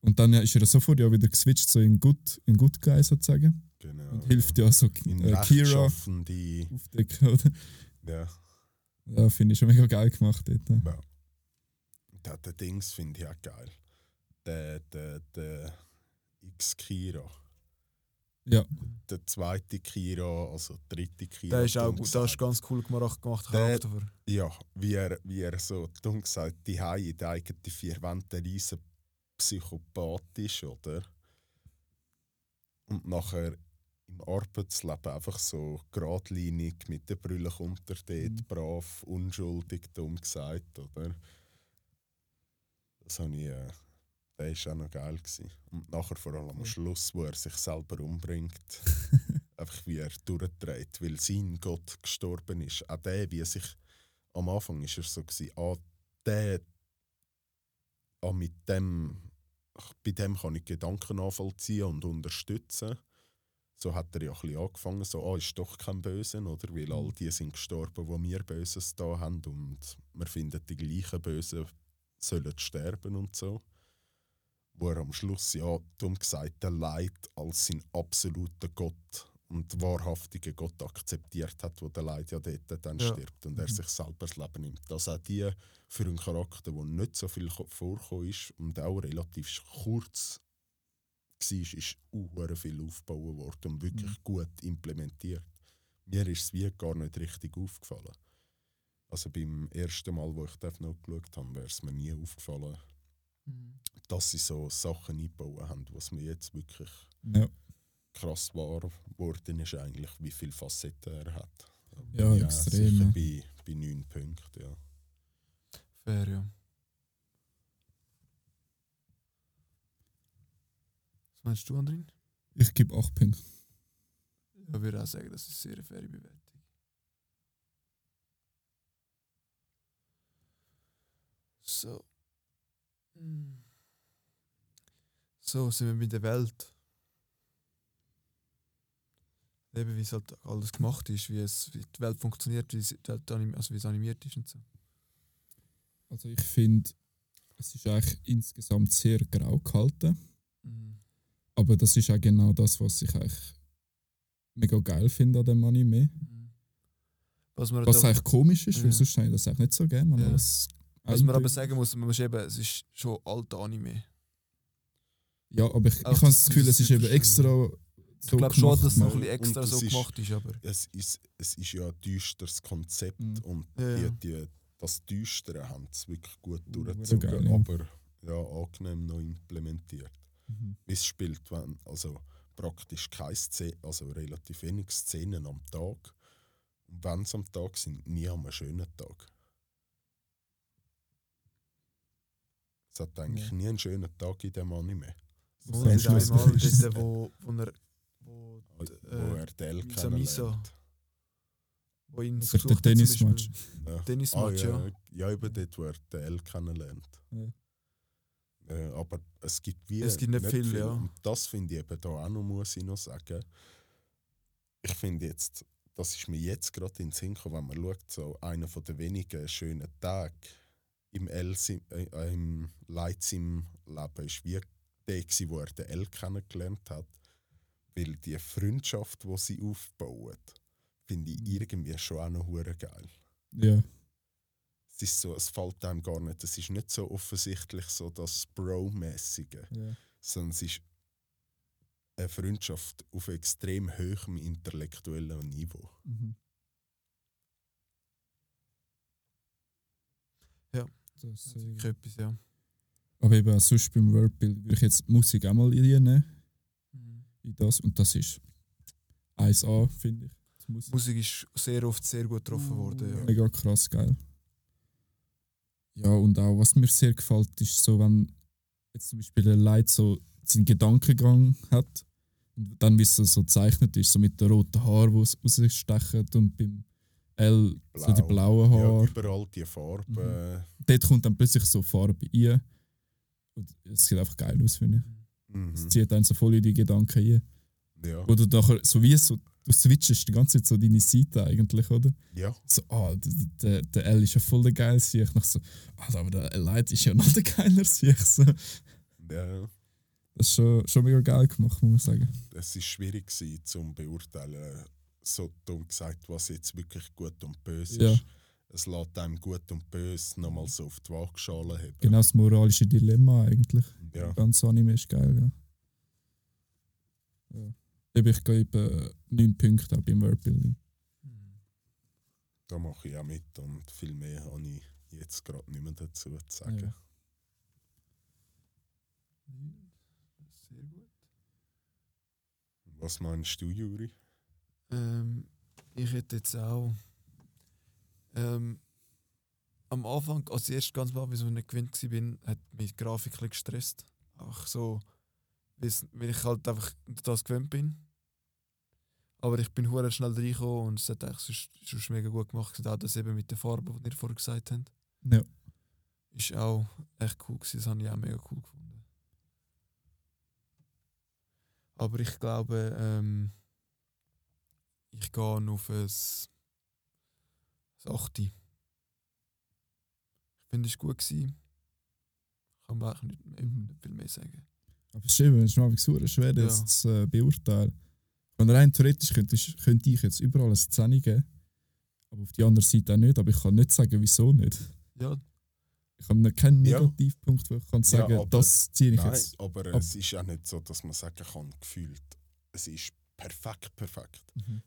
S1: Und dann ist er sofort ja wieder geswitcht so in Good, in Good Guy sozusagen.
S2: genau.
S1: Und hilft ja so
S2: In
S1: äh, Kira aufdecken, oder?
S2: ja.
S1: Ja, finde ich schon mega geil gemacht dort. ne?
S2: Der, der Dings finde ich auch geil. Der, der, der X-Kira.
S1: Ja,
S2: Der zweite Kira, also der dritte Kira.
S3: Der ist auch gut, das ist ganz cool gemacht, gemacht
S2: Der-. Ja, wie er, wie er so dumm gesagt, die Hai in den eigenen vier Wänden riesen Psychopath ist, oder? Und nachher im Arbeitsleben einfach so geradlinig mit der Brille kommt er dort,
S1: Mhm.
S2: brav, unschuldig, dumm gesagt, oder? Das habe ich, äh, der ist auch noch geil gewesen. Und nachher vor allem am Schluss, wo er sich selber umbringt, einfach wie er durchdreht, weil sein Gott gestorben ist. Auch der, wie er sich am Anfang ist er so gewesen, ah, der, ah, mit dem, bei dem kann ich Gedanken nachvollziehen und unterstützen. So hat er ja ein bisschen angefangen, so, ah, ist doch kein Bösen, oder? Weil all die sind gestorben, wo wir Böses da haben und wir finden, die gleichen Bösen sollen sterben und so. Wo er am Schluss, ja, dumm gesagt, der Leid als sein absoluter Gott und wahrhaftigen Gott akzeptiert hat, wo der Leid ja dort dann
S3: Ja.
S2: stirbt und er sich selber das Leben nimmt. Dass auch die für einen Charakter, der nicht so viel ko- vorgekommen ist und auch relativ kurz war, ist auch viel aufgebaut worden und wirklich gut implementiert. Mir ist es wie gar nicht richtig aufgefallen. Also beim ersten Mal, wo ich Death Note geschaut habe, wäre es mir nie aufgefallen, dass sie so Sachen eingebaut haben, was mir jetzt wirklich
S1: ja.
S2: krass wahr geworden ist, eigentlich, wie viele Facetten er hat.
S1: Ja, extrem,
S2: Sicher
S1: ja.
S2: bei, bei 9 Punkten, ja.
S3: Fair, ja. Was meinst du, Andrin?
S1: Ich gebe 8 Punkte.
S3: Ich würde auch sagen, das ist eine sehr faire Bewertung. So. Hm. So sind wir bei der Welt. Eben, wie es halt alles gemacht ist, wie, es, wie die Welt funktioniert, wie es, die Welt anim also wie es animiert ist und so.
S1: Also ich finde, es ist eigentlich insgesamt sehr grau gehalten. Aber das ist auch genau das, was ich eigentlich mega geil finde an dem Anime.
S3: Was man,
S1: Was
S3: da,
S1: eigentlich komisch ist,
S3: Ja.
S1: weil sonst habe ich das eigentlich nicht so gerne.
S3: Ja.
S1: Aber es
S3: was man aber sagen muss, man muss eben, es ist schon alter Anime.
S1: Ja, aber ich, ich habe das Gefühl, es ist
S3: ist
S1: eben extra so
S3: Ich glaube schon, dass es noch
S1: gemacht.
S3: ein bisschen extra so
S2: ist-
S3: gemacht ist, aber.
S2: Es ist, es ist ja ein düsteres Konzept
S1: Mhm.
S2: und
S3: Ja,
S2: die, die, das Düstere haben es wirklich gut durchgezogen,
S1: ja.
S2: aber ja, angenehm noch implementiert.
S1: Mhm.
S2: Es spielt wenn, also praktisch keine Szene, also relativ wenig Szenen am Tag. Und wenn es am Tag sind, nie am schönen Tag. Hat eigentlich
S1: Ja.
S2: nie einen schönen Tag in dem Anime.
S1: Das ist
S3: einmal, dort, wo, wo er. Wo,
S2: Wo
S3: äh,
S2: er Del kennenlernt.
S3: wo ihn
S1: Oder der Tennismatch.
S2: Ja.
S3: Tennismatch,
S2: ah,
S3: ja.
S2: ja. Ja, eben dort, wo er Del kennenlernt.
S1: Ja.
S2: Äh, aber es gibt wie
S3: Es gibt nicht viel, ja.
S2: Und das finde ich eben da auch noch, muss ich noch sagen. Ich finde jetzt, das ist mir jetzt gerade in den Sinn gekommen, wenn man schaut, so einer von den wenigen schönen Tage im, Elsim, äh, im Leitsim-Leben ist wie der, gewesen, wo er den L kennengelernt hat. Weil die Freundschaft, die sie aufbauen, finde ich
S1: Mhm.
S2: irgendwie schon auch noch hure geil.
S1: Ja.
S2: Es ist so, es fällt einem gar nicht. Es ist nicht so offensichtlich so das Bro-mäßige,
S1: ja.
S2: sondern es ist eine Freundschaft auf extrem hohem intellektuellem Niveau.
S1: Mhm.
S3: Ja.
S1: Das,
S3: Das ist
S1: äh,
S3: wirklich etwas, ja.
S1: aber eben auch sonst beim Worldbuild würde ich jetzt Musik auch mal reinnehmen in das. Und das ist 1A, finde ich. Musik.
S3: Musik ist sehr oft sehr gut getroffen worden, ja.
S1: Mega krass geil. Ja, und auch was mir sehr gefällt, ist so, wenn jetzt zum Beispiel der Leid so seinen Gedankengang hat und dann wie es so, so gezeichnet ist, so mit den roten Haaren, die rausstechen und beim L so die
S2: Blau.
S1: blauen
S2: Ja,
S1: Haare.
S2: überall die Farben.
S1: Mhm. Dort kommt dann plötzlich so Farbe rein. Und es sieht einfach geil aus, finde ich. Es
S2: Mhm.
S1: zieht einen so voll in die Gedanken ein.
S2: Ja.
S1: Wo du nachher so wie so, du switchest die ganze Zeit so deine Seite eigentlich, oder?
S2: ja.
S1: So, ah, der, der, L ist ja voll der geil Sieg. Nach so, ah, aber der Light ist ja noch der geiler Sieg. So.
S2: ja.
S1: Das ist schon, schon mega geil gemacht, muss man sagen.
S2: Es war schwierig gewesen, zum beurteilen, so dumm gesagt, was jetzt wirklich gut und böse
S1: Ja.
S2: ist. Es lässt einem gut und böse nochmal so auf die Waagschale haben.
S1: Genau das moralische Dilemma eigentlich.
S2: Ja.
S1: Ganz Anime ist geil, ja. ja. Ich gebe 9 Punkte auch beim Worldbuilding.
S2: Da mache ich auch mit und viel mehr habe ich jetzt gerade nicht mehr dazu zu sagen.
S1: Ja.
S3: Sehr gut.
S2: Was meinst du, Juri?
S3: Ähm, ich hätte jetzt auch ähm, am Anfang, als ich erst ganz mal, wieso ich nicht gewinnt war, hat mich die Grafik ein gestresst. Einfach so, weil ich halt einfach das gewöhnt bin. Aber ich bin hure schnell reingekommen und es hat eigentlich sonst, mega gut gemacht. Auch das eben mit der Farbe, die ihr vorher gesagt habt,
S1: Ja.
S3: ist auch echt cool gewesen. Das habe ich auch mega cool gefunden. Aber ich glaube, ähm, ich gehe auf ein, ein 8. Ich finde es gut gewesen. Ich kann mir eigentlich nicht, mehr, viel mehr sagen.
S1: Aber es ist eben, es ist so schwer, das
S3: Ja.
S1: zu äh, beurteilen. Wenn rein theoretisch könnte ich, könnte ich jetzt überall eine Szene geben, aber auf die andere Seite auch nicht. Aber ich kann nicht sagen, wieso nicht.
S3: Ja,
S1: Ich habe noch keinen
S2: Ja.
S1: Negativpunkt, wo ich kann sagen,
S2: aber-
S1: das ziehe ich
S2: Nein,
S1: jetzt.
S2: aber
S1: ab.
S2: es ist auch nicht so, dass man sagen kann, gefühlt, es ist perfekt, perfekt.
S1: Mhm.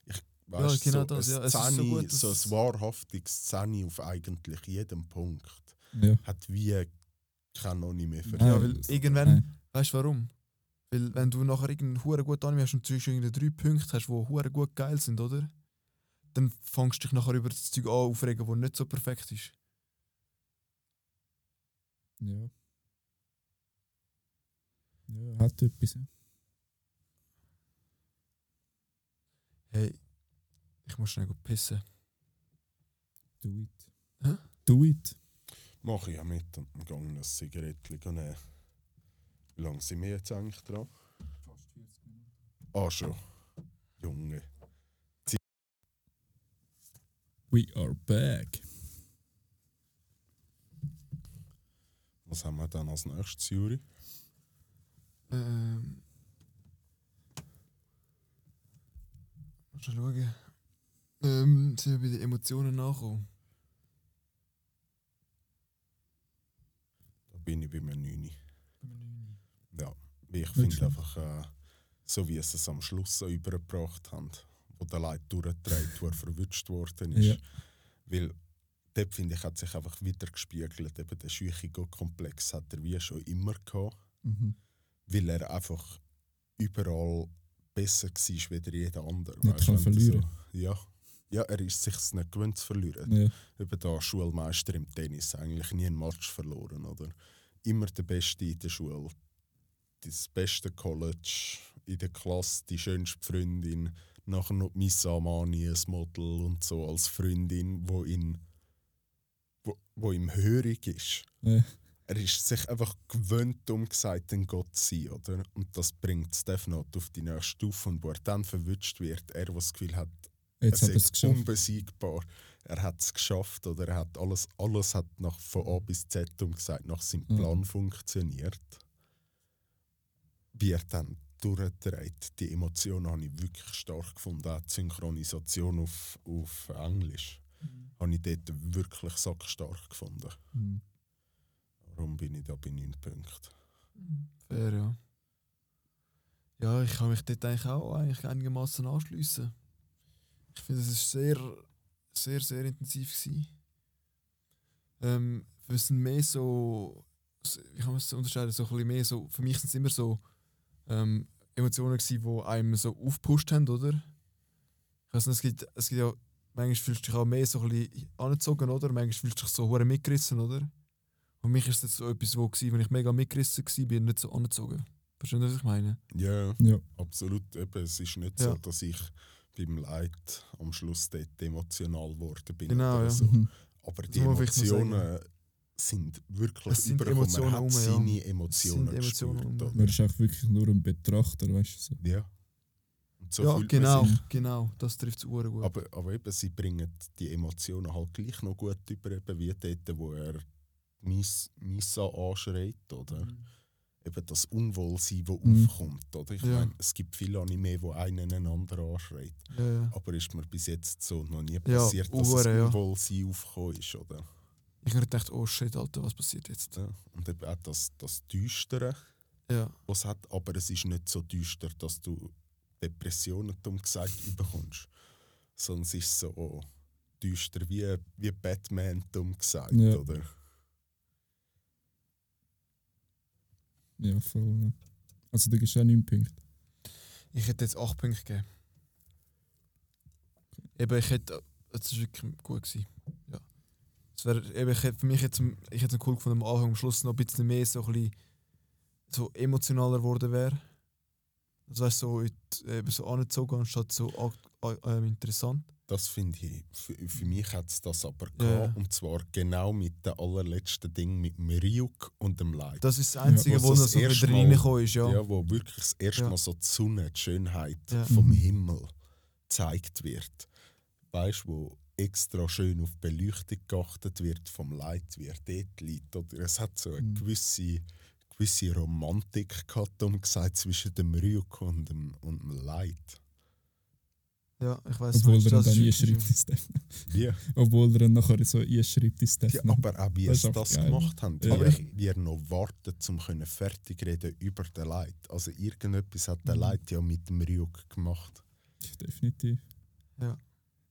S2: Weißt,
S3: genau
S2: so
S3: das, ja. Es ist so
S2: Szene,
S3: gut,
S2: so ein wahrhaftiges Szene auf eigentlich jedem Punkt
S1: Ja.
S2: hat wie kein noch nicht mehr verdient.
S3: ja weil
S1: das-
S3: irgendwann,
S1: nein.
S3: weißt du warum? Weil wenn du nachher irgendeinen hure gut Anime hast und zwischen irgendeinen drei Punkte hast, die hure gut geil sind, oder? Dann fängst du dich nachher über das Zeug an aufregen, das nicht so perfekt ist.
S1: Ja. Ja, hat etwas.
S3: Hey, ich muss schnell pissen.
S1: Do it.
S3: Hä?
S1: Do it.
S2: Mache ich auch mit und gehe ein Zigarettchen nehmen. Wie lange sind wir jetzt eigentlich dran? Ah, schon. Junge.
S1: We are back.
S2: Was haben wir dann als nächstes, Juri?
S3: Ähm. Schon schauen. Ähm, sind wir bei den Emotionen nachgekommen?
S2: Da bin ich bei mir 9. Ja, ich finde einfach, äh, so wie sie es am Schluss so übergebracht haben, wo der Leid durchdreht, wo er verwünscht worden ist.
S1: Ja.
S2: Weil dort, finde ich, hat sich einfach wieder gespiegelt. Eben der Schüchigo-Komplex hat er wie schon immer gehabt,
S1: Mhm.
S2: weil er einfach überall besser war wie jeder andere.
S1: Nicht
S2: Weisst,
S1: kann verlieren.
S2: So, ja. ja, er ist sich nicht gewöhnt zu verlieren.
S1: Ja.
S2: Eben da Schulmeister im Tennis, eigentlich nie einen Match verloren, oder? Immer der Beste in der Schule, das beste College in der Klasse, die schönste Freundin, nachher noch Miss Amani, ein Model und so als Freundin, wo ihn wo, wo ihm hörig ist.
S1: Ja.
S2: Er ist sich einfach gewöhnt, um gesagt, ein Gott zu sein, oder? Und das bringt Steph Not auf die nächste Stufe und wo er dann verwünscht wird, er, was das Gefühl hat,
S1: Jetzt
S2: er
S1: hat es
S2: ist
S1: geschafft.
S2: unbesiegbar. Er hat es geschafft oder er hat alles, alles hat nach von A bis Z um gesagt, nach seinem
S1: Mhm.
S2: Plan funktioniert. Wie er dann durchdreht, die Emotionen habe ich wirklich stark gefunden. Auch die Synchronisation auf, auf Englisch habe ich dort wirklich sackstark gefunden.
S1: Mhm.
S2: Warum bin ich da bei 9 Punkten?
S3: Fair, ja. Ja, ich kann mich dort eigentlich auch eigentlich einigermaßen anschliessen. Ich finde, es ist sehr, sehr, sehr intensiv gewesen. Ähm, wir sind mehr so, wie kann man es unterscheiden, so ein bisschen mehr so, für mich sind es immer so ähm, Emotionen gewesen, die einem so aufgepusht haben, oder? Ich weiß nicht, es gibt, es gibt ja, manchmal fühlst du dich auch mehr so ein bisschen angezogen, oder? Manchmal fühlst du dich so hure mitgerissen, oder? Und mich ist das so etwas, wo, gewesen, wenn ich mega mitgerissen war, bin nicht so angezogen. Verstehst du, was ich meine?
S2: Ja,
S1: Ja.
S2: absolut. Eben, es ist nicht
S3: Ja.
S2: so, dass ich beim Leid am Schluss dort emotional geworden bin.
S3: Genau,
S2: oder
S3: ja.
S2: so.
S1: Mhm.
S2: Aber
S3: Das
S2: die
S3: noch
S2: Emotionen sind wirklich
S3: Es sind
S2: übergekommen.
S3: Emotionen
S2: Man hat
S3: rum, ja.
S2: seine
S3: Es
S2: Emotionen
S3: Emotionen
S2: gespürt.
S1: Man ist auch wirklich nur ein Betrachter, weißt du. So.
S2: Ja. So
S3: ja, genau, genau. Das trifft es gut.
S2: Aber, aber eben, sie bringen die Emotionen halt gleich noch gut über, eben wie dort, wo er Miss, Missa anschreit, oder?
S3: Mhm.
S2: Eben das Unwohlsein, das
S1: Mhm.
S2: aufkommt, oder? Ich
S3: Ja.
S2: meine, es gibt viele Anime, wo einen einen anderen anschreit.
S3: Ja, ja.
S2: Aber ist mir bis jetzt so noch nie
S3: Ja,
S2: passiert, dass das
S3: ja.
S2: Unwohlsein aufgekommen ist, oder?
S3: Ich habe gedacht, oh shit, Alter, was passiert jetzt?
S2: Ja. Und eben auch das, das Düstere,
S3: Ja,
S2: was es hat, aber es ist nicht so düster, dass du Depressionen dumm gesagt bekommst. Sondern es ist so düster wie, wie Batman dumm gesagt,
S1: Ja.
S2: oder?
S1: Ja, voll. Ja. Also, du gibst auch 9 Punkte.
S3: ich hätte jetzt 8 Punkte gegeben. Eben, ich hätte. Es war wirklich gut. Gewesen. Ja. Es wär, eben, ich hätte, für mich jetzt, ich hätte es cool gefunden, am Anfang am Schluss noch ein bisschen mehr so, ein bisschen, so emotionaler geworden wäre. Das heißt, so, eben so angezogen anstatt so ähm, interessant.
S2: Das finde ich, für, für mich hat es das aber
S3: Ja.
S2: gehabt. Und zwar genau mit dem allerletzten Ding mit dem Ryuk und dem Light.
S3: Das ist das Einzige,
S2: Ja,
S3: wo noch
S2: das
S3: so wieder reingekommen ist. Ja.
S2: Ja. wo wirklich das erste
S3: Ja.
S2: Mal so die Sonne, die Schönheit vom
S1: Mhm.
S2: Himmel gezeigt wird. Weißt du, wo extra schön auf Beleuchtung geachtet wird vom Light, wie er dort liegt. Oder es hat so eine
S1: Mhm.
S2: gewisse, gewisse Romantik gehabt, um gesagt, zwischen dem Ryuk und dem, und dem Light.
S3: Ja, ich weiß
S1: Obwohl er ihn dann einschreibt ins Death
S2: Wie?
S1: Obwohl er ihn nachher so einschreibt ins Death
S2: Ja, aber auch wie
S1: Das
S2: sie das
S1: geil.
S2: gemacht haben.
S1: Ja.
S2: Aber ich, wie er noch wartet, um können fertig reden über den Light. Also irgendetwas hat der
S1: Mhm.
S2: Light ja mit dem Ryuk gemacht.
S1: Definitiv.
S3: Ja.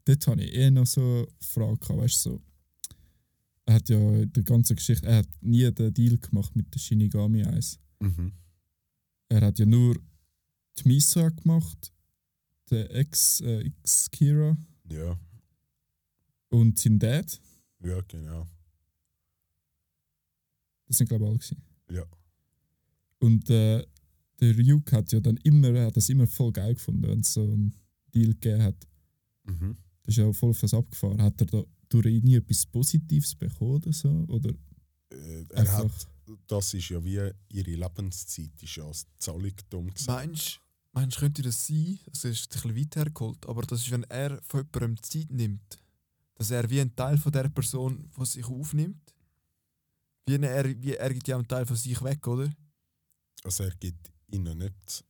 S1: Dort habe ich eh noch so eine Frage gehabt, weißt du, so. Er hat ja in der ganzen Geschichte, er hat nie den Deal gemacht mit der Shinigami 1.
S2: Mhm.
S1: Er hat ja nur die Misa gemacht, den Ex, äh, Ex-Kira
S2: Ja,
S1: und sein Dad.
S2: ja, genau.
S1: Das sind glaube ich alle gewesen.
S2: Ja.
S1: Und äh, der Ryuk hat ja dann immer, er hat das immer voll geil gefunden, wenn es so einen Deal gegeben hat.
S2: Mhm.
S1: Das ist ja voll auf das abgefahren. Hat er da durch ihn nie etwas Positives bekommen oder so? Oder
S2: Äh, er hat, das ist ja wie ihre Lebenszeit, ist ja als Zahlung dumm gesagt.
S3: Meinst meinst, könnte das sein? Das ist ein bisschen weit hergeholt, aber das ist, wenn er von jemandem Zeit nimmt, dass er wie ein Teil von der Person von sich aufnimmt. Wie er, wie er gibt ja einen Teil von sich weg, oder?
S2: Also er gibt ihnen nicht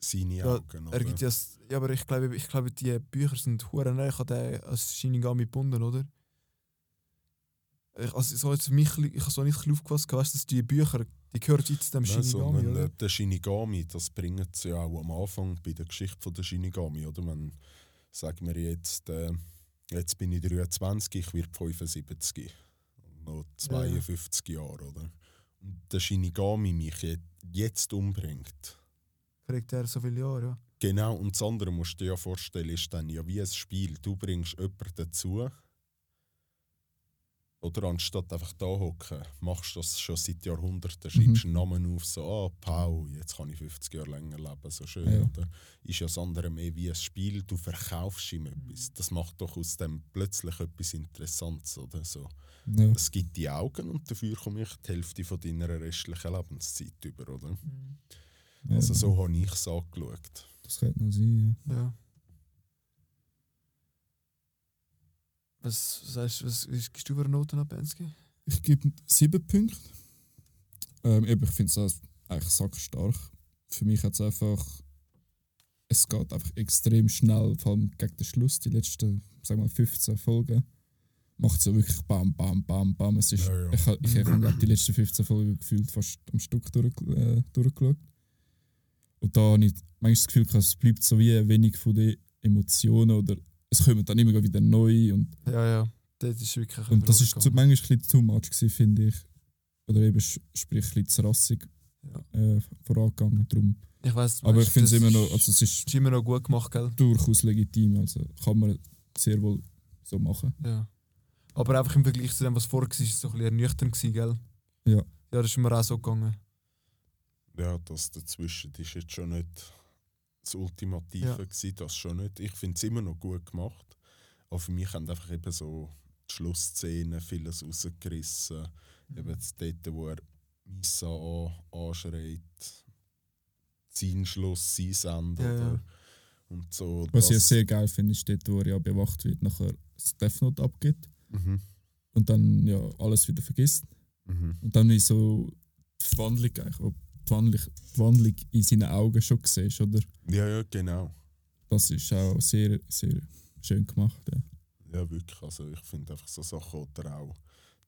S2: seine
S3: Ja,
S2: Augen.
S3: Er
S2: oder?
S3: gibt ja, ja, aber ich glaube, ich glaube, die Bücher sind hure näher an den als Shinigami gebunden, oder? Ich, also so jetzt mich, ich habe so nicht ein bisschen aufgepasst, weißt, dass die Bücher, die gehören jetzt dem
S2: Nein,
S3: Shinigami, oder?
S2: äh, der Shinigami, das bringt sie ja auch am Anfang bei der Geschichte von der Shinigami, oder? Wenn, sagen wir jetzt, äh, jetzt bin ich 23, ich werde 75. Noch 52 Jahre, oder? Und der Shinigami mich je- jetzt umbringt.
S3: Kriegt er so viele Jahre, ja.
S2: Genau, und das andere musst du dir ja vorstellen, ist dann ja wie ein Spiel. Du bringst jemanden dazu. Oder anstatt einfach da hocken, machst du das schon seit Jahrhunderten, schreibst einen Namen auf, so, ah, Pau, jetzt kann ich 50 Jahre länger leben, so schön,
S1: Ja.
S2: oder? Ist ja das andere mehr wie ein Spiel, du verkaufst ihm etwas. Das macht doch aus dem plötzlich etwas Interessantes, oder? So.
S1: Ja.
S2: Es gibt die Augen und dafür komme ich die Hälfte von deiner restlichen Lebenszeit über, oder?
S1: Ja,
S2: Also so habe ich es angeschaut.
S1: Das könnte noch sein, ja.
S3: Ja. Was sagst du, was was gibst du für eine Note an Bensky?
S1: Ich gebe sieben Punkte. Ähm, eben, ich finde es eigentlich sackstark. Für mich hat es einfach. Es geht einfach extrem schnell, vor allem gegen den Schluss, die letzten, sagen wir mal, 15 Folgen. Macht es ja wirklich bam, bam, bam, bam. Es ist,
S2: Ja, ja.
S1: Ich, ha- ich habe die letzten 15 Folgen gefühlt fast am Stück durch, äh, durchgeschaut. Und da habe ich manchmal das Gefühl, gehabt, es bleibt so wie wenig von den Emotionen oder es kommen dann immer wieder neu und
S3: Ja, ja. Das ist wirklich
S1: und das ist zu, manchmal ein bisschen too much, gewesen, finde ich. Oder eben sprich ein bisschen zu rassig
S3: Ja.
S1: äh, vorangegangen. Darum.
S3: gegangen. Ich weiss,
S1: Aber ich finde es immer noch,
S3: ist-
S1: also es ist
S3: ist immer noch gut gemacht, gell?
S1: durchaus legitim. Also kann man sehr wohl so machen.
S3: Ja. Aber einfach im Vergleich zu dem, was vorher war, war es so ein bisschen ernüchternd, gewesen, gell?
S1: Ja.
S3: Ja, das ist mir auch so gegangen.
S2: Ja, das dazwischen ist jetzt schon nicht das Ultimative
S3: Ja.
S2: gewesen, das schon nicht. Ich finde es immer noch gut gemacht. Aber für mich haben einfach eben so die Schlussszene vieles rausgerissen. Eben das dort, wo er Missa an, anschreit, sein Schluss, sein Ende.
S3: Ja, ja.
S2: Oder? Und so.
S1: Was ich ja sehr geil finde, ist dort, wo er ja bewacht wird, nachher das Death Note abgibt
S2: Mhm.
S1: und dann ja alles wieder vergisst.
S2: Mhm.
S1: Und dann wie so die Wandlung, eigentlich, ob die Wandlung, die Wandlung in seinen Augen schon siehst, oder?
S2: Ja, ja, genau.
S1: Das ist auch sehr, sehr schön gemacht. Ja.
S2: Ja, wirklich. Also ich finde einfach so Sachen oder auch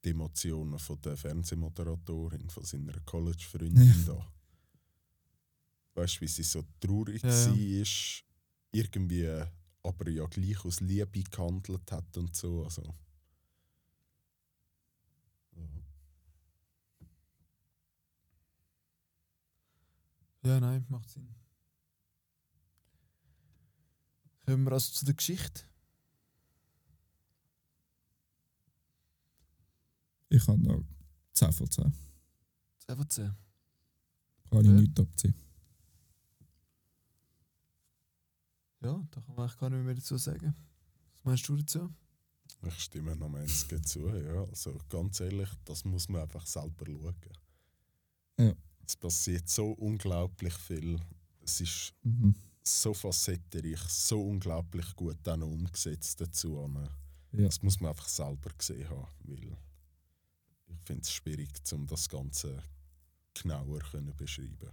S2: die Emotionen von der Fernsehmoderatorin, von seiner College-Freundin da. Weißt du, wie sie so traurig
S3: Ja,
S2: war, ist, irgendwie, aber ja gleich aus Liebe gehandelt hat und so. Also. Ja,
S3: nein, macht Sinn. Kommen wir also zu der Geschichte.
S1: Ich habe noch 10 von 10.
S3: 10 von 10.
S1: Kann ich
S3: Ja.
S1: nichts abziehen.
S3: Ja, da kann man eigentlich gar nicht mehr dazu sagen. Was meinst du dazu?
S2: Ich stimme noch Menske zu. Ja. Also ganz ehrlich, das muss man einfach selber schauen.
S1: Ja.
S2: Es passiert so unglaublich viel. Es ist
S1: Mhm.
S2: so facettenreich, so unglaublich gut dann umgesetzt dazu.
S1: Ja.
S2: Das muss man einfach selber gesehen haben, weil ich finde es schwierig, um das Ganze genauer können beschreiben.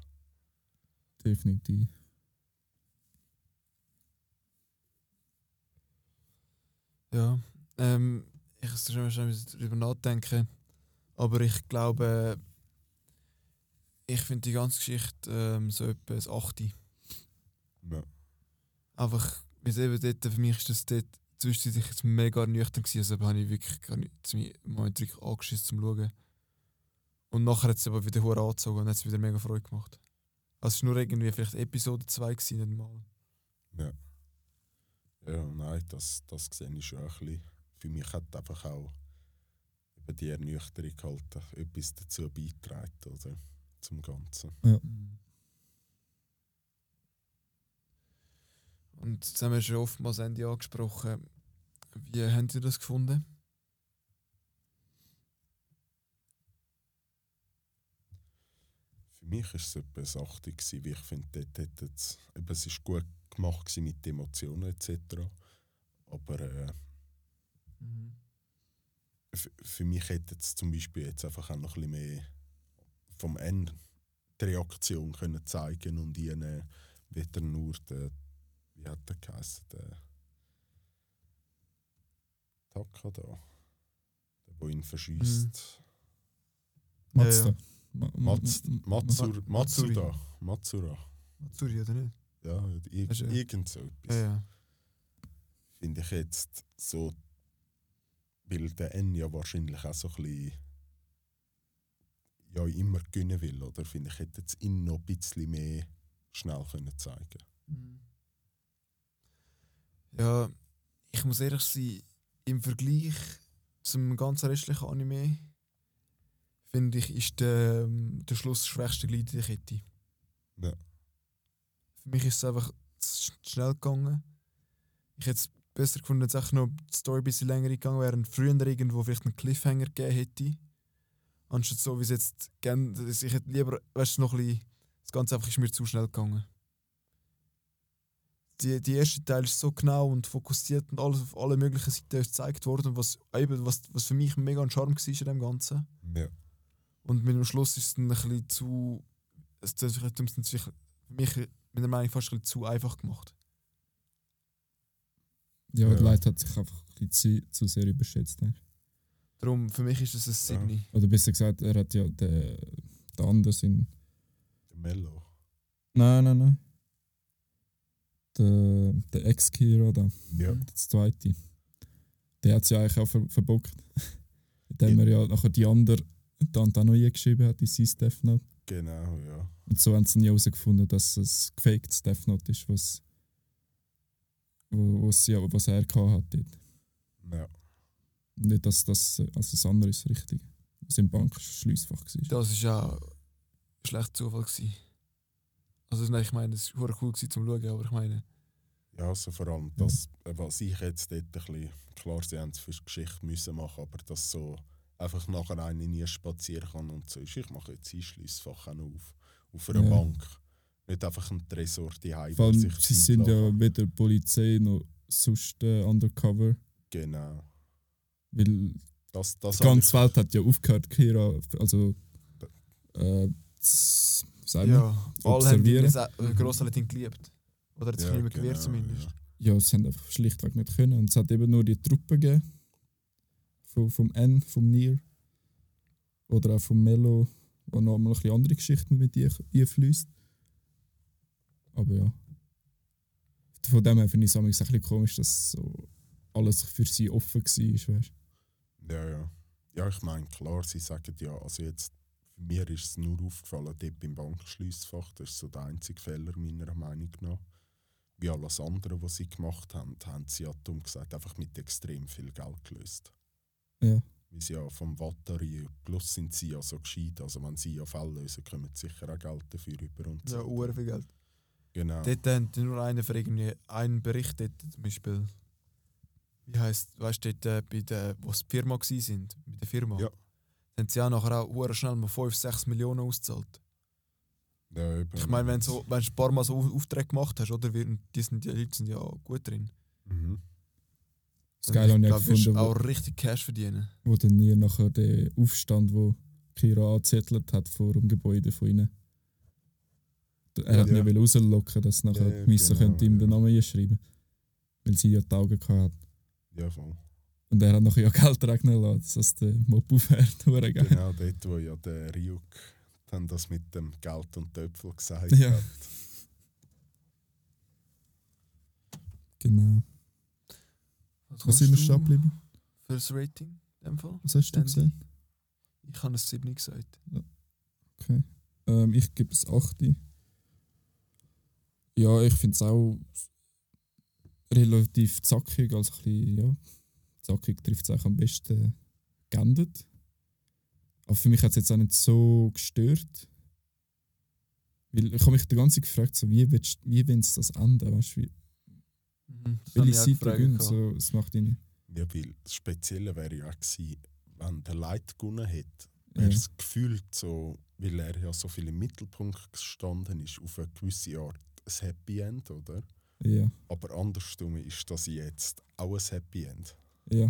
S1: Definitiv.
S3: Ja, ähm, ich muss schon mal darüber nachdenken. Aber ich glaube, ich finde die ganze Geschichte ähm, so etwa ein 8.
S2: Ja.
S3: Einfach, wie es eben dort, für mich ist das dort zwischendurch jetzt mega nüchtern gewesen. Also habe ich wirklich gar nicht Moment wirklich angeschissen zum Schauen. Und nachher hat es aber wieder hure angezogen und hat es wieder mega Freude gemacht. Also es war nur irgendwie vielleicht Episode 2 gewesen, nicht mal.
S2: Ja. Ja, nein, das, das sehe ich schon ein bisschen. Für mich hat einfach auch eben die Ernüchterung halt etwas dazu beigetragen, oder? Zum Ganzen.
S3: Und jetzt haben wir schon oftmals Ende angesprochen. Wie habt ihr das gefunden?
S2: Für mich war es etwa eine 80, gewesen, weil ich finde, dort hat es, eben, es ist gut gemacht gewesen mit den Emotionen etc. Aber äh, f- für mich hätte es zum Beispiel jetzt einfach auch noch ein bisschen mehr vom Ende die Reaktion können zeigen und ihnen wieder nur der, wie hat der geheißen, der Taka da, der, der ihn verschießt.
S1: Mazda.
S3: Ja,
S1: Ma-
S2: Mats,
S1: Ma-
S2: Matsur. Matsuda. Matsura.
S3: Matsuri, oder nicht?
S2: Ja, ir
S3: Also, ja.
S2: irgend so etwas.
S3: Ja, ja.
S2: Finde ich jetzt so, weil der N ja wahrscheinlich auch so ein bisschen ja, immer gewinnen will, oder? Finde ich, hätte jetzt ihn noch ein bisschen mehr schnell können zeigen
S3: Ja, ich muss ehrlich sein, im Vergleich zum ganzen restlichen Anime finde ich, ist der, ähm, der Schluss das schwächste Glied der Kette.
S2: Ja.
S3: Für mich ist es einfach zu sch- schnell gegangen. Ich hätte es besser gefunden, wenn es noch die Story ein bisschen länger gegangen wäre und früher irgendwo vielleicht einen Cliffhanger gegeben hätte. Anstatt so, wie es jetzt gern, ich hätte lieber, weißt du, noch ein bisschen, das Ganze einfach ist mir zu schnell gegangen. Die, die erste Teil ist so genau und fokussiert und alles auf alle möglichen Seiten ist gezeigt worden, was, eben, was, was für mich mega ein Charme war in dem Ganzen.
S2: Ja.
S3: Und mit dem Schluss ist es dann ein bisschen zu. Es es vielleicht für mich, meiner Meinung nach, fast ein bisschen zu einfach gemacht.
S1: Ja,
S2: Ja.
S1: die Leute hat sich einfach ein bisschen zu, zu sehr überschätzt. denke ich.
S3: Darum, für mich ist es ein 7.
S1: Oder besser gesagt, er hat ja den, den anders in.
S2: Der Mello.
S1: Nein, nein, nein. Der, der Ex-Kira da,
S2: Ja.
S1: das zweite. Der hat es ja eigentlich auch ver verbockt. Indem er ja nachher die andere dann auch noch eingeschrieben hat in sein Death Note.
S2: Genau, ja.
S1: Und so haben sie nie herausgefunden, dass es gefaktes Death Note ist, was, wo, was, ja, was er gehabt hat dort.
S2: ja.
S1: Nicht, dass das, also das andere ist richtig. Was im Bankschliessfach war.
S3: Das war ja schlecht Zufall. Gewesen. Also, nein, ich meine, es war cool gewesen zum Schauen, aber ich meine,
S2: Ja, also vor allem das, äh, was ich jetzt dort ein bisschen, klar, sie haben es für die Geschichte müssen machen, aber dass so einfach nachher einer nie spazieren kann und so ist, ich mache jetzt ein Schliessfach auch noch auf, auf einer
S1: Ja.
S2: Bank. Nicht einfach ein Tresor die
S1: Vor allem, sie sind ja
S2: lassen.
S1: weder Polizei noch sonst äh, undercover.
S2: Genau.
S1: Weil
S2: Das, das
S1: die ganze Welt hat ja aufgehört, Kira. Also, äh, sagt man?
S3: Ja, alle haben ihn,
S1: Observieren.
S3: sehr- äh, ihn geliebt. Oder hat sich
S2: Ja,
S3: nicht mehr gewehrt
S2: genau,
S3: zumindest.
S2: ja.
S1: ja, sie haben einfach schlichtweg nicht können. Und es hat eben nur die Truppe gegeben. Vom, vom N, vom Nier. Oder auch vom Melo, wo noch mal ein andere Geschichten mit ihr einfließt. Aber ja. Von dem her finde ich es ein bisschen komisch, dass so alles für sie offen war. Weißt?
S2: Ja, ja. Ja, ich meine, klar, sie sagen ja, also jetzt, für mir ist es nur aufgefallen, dort beim Bankschliessfach, das ist so der einzige Fehler meiner Meinung nach. Wie alles andere, was sie gemacht haben, haben sie ja dumm gesagt einfach mit extrem viel Geld gelöst.
S1: Ja.
S2: Weil sie ja vom Batterie, plus sind sie ja so gescheit, also wenn sie ja Fälle lösen, kommen sie sicher auch Geld dafür über und
S3: Ja,
S2: so.
S3: uhr viel Geld.
S2: Genau.
S3: Dort haben die nur einen für irgendwie einen Bericht dort, zum Beispiel. Wie heisst, weißt du, dort äh, bei der, wo sie die Firma gsi sind, mit der Firma,
S2: Ja.
S3: haben sie auch nachher auch hure schnell mal 5, 6 Millionen ausgezahlt.
S2: ja.
S3: Ich meine, wenn, so, wenn du ein paar Mal so Au- Aufträge gemacht hast, oder? Wir- Die, sind, die Leute sind ja gut drin.
S2: Mhm.
S1: Das Geile habe ich auch
S3: glaub,
S1: gefunden,
S3: auch
S1: wo,
S3: richtig Cash verdienen.
S1: wo dann Nier nachher den Aufstand, wo Kira angezettelt hat vor dem Gebäude von ihnen. Er hat
S2: Ja.
S1: nicht rauslocken, dass nachher
S2: Ja, ja,
S1: die Misse
S2: genau,
S1: könnte ihm den
S2: ja.
S1: Namen einschreiben. Weil sie ja die Augen hatte.
S2: Ja, voll.
S1: Und er hat nachher ja Geld regnen lassen, dass der Mob aufhört.
S2: Genau, dort, wo ja der Ryuk dann das mit dem Geld und Töpfel gesagt
S1: Ja.
S2: hat.
S1: Genau. Was sind wir stehen geblieben?
S3: Für das Rating, in dem Fall?
S1: Was hast du gesagt?
S3: Ich habe ein 7 gesagt.
S1: Okay. Ähm, ich gebe es 8. Ja, ich finde es auch relativ zackig, also ein bisschen, ja, zackig trifft es auch am besten geendet. Aber für mich hat es jetzt auch nicht so gestört. Weil ich habe mich die ganze Zeit gefragt, so, wie willst wie willst du das enden? Weißt, du, wie,
S3: Mhm,
S1: welche Seite
S3: gehabt.
S1: So, das macht ihn.
S2: Ja, weil das Spezielle wäre ja auch gewesen, wenn der Leid gewonnen hätte,
S1: Ja.
S2: wäre es gefühlt so, weil er ja so viel im Mittelpunkt gestanden ist, auf eine gewisse Art ein Happy End, oder?
S1: Ja,
S2: Aber andersrum ist das jetzt auch ein Happy End.
S1: ja.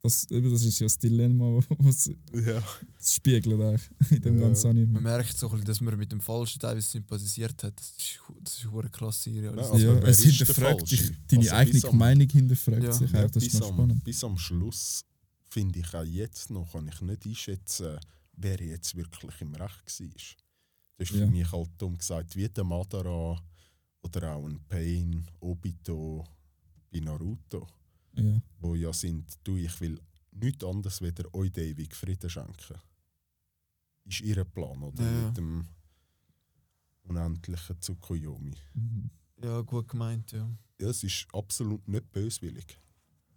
S1: Das, das ist ja das Dilemma, was
S2: Ja.
S1: es spiegelt eigentlich in dem
S2: Ja.
S1: ganzen Anime.
S3: Man merkt so ein bisschen, dass man mit dem Falschen teilweise sympathisiert hat. Das ist, das ist eine klasse
S2: Ja,
S3: Realisation.
S2: also
S1: ja, es hinterfragt dich, deine
S2: Also
S1: eigene
S2: am-
S1: Meinung hinterfragt
S3: Ja.
S1: sich
S2: Ja,
S1: auch, das ist
S2: bis,
S1: noch
S2: am,
S1: spannend.
S2: bis am Schluss finde ich auch jetzt noch, kann ich nicht einschätzen, wer jetzt wirklich im Recht war. Das ist für
S1: Ja.
S2: mich halt dumm gesagt, wie der Madara oder auch ein Pain, Obito bei Naruto,
S1: Ja.
S2: wo ja sind, du, ich will nichts anderes weder euch ewig Frieden schenken. Ist ihr Plan, oder?
S3: Ja, ja.
S2: Mit dem unendlichen Tsukuyomi.
S1: Mhm.
S3: Ja, gut gemeint, ja.
S2: Ja, es ist absolut nicht böswillig.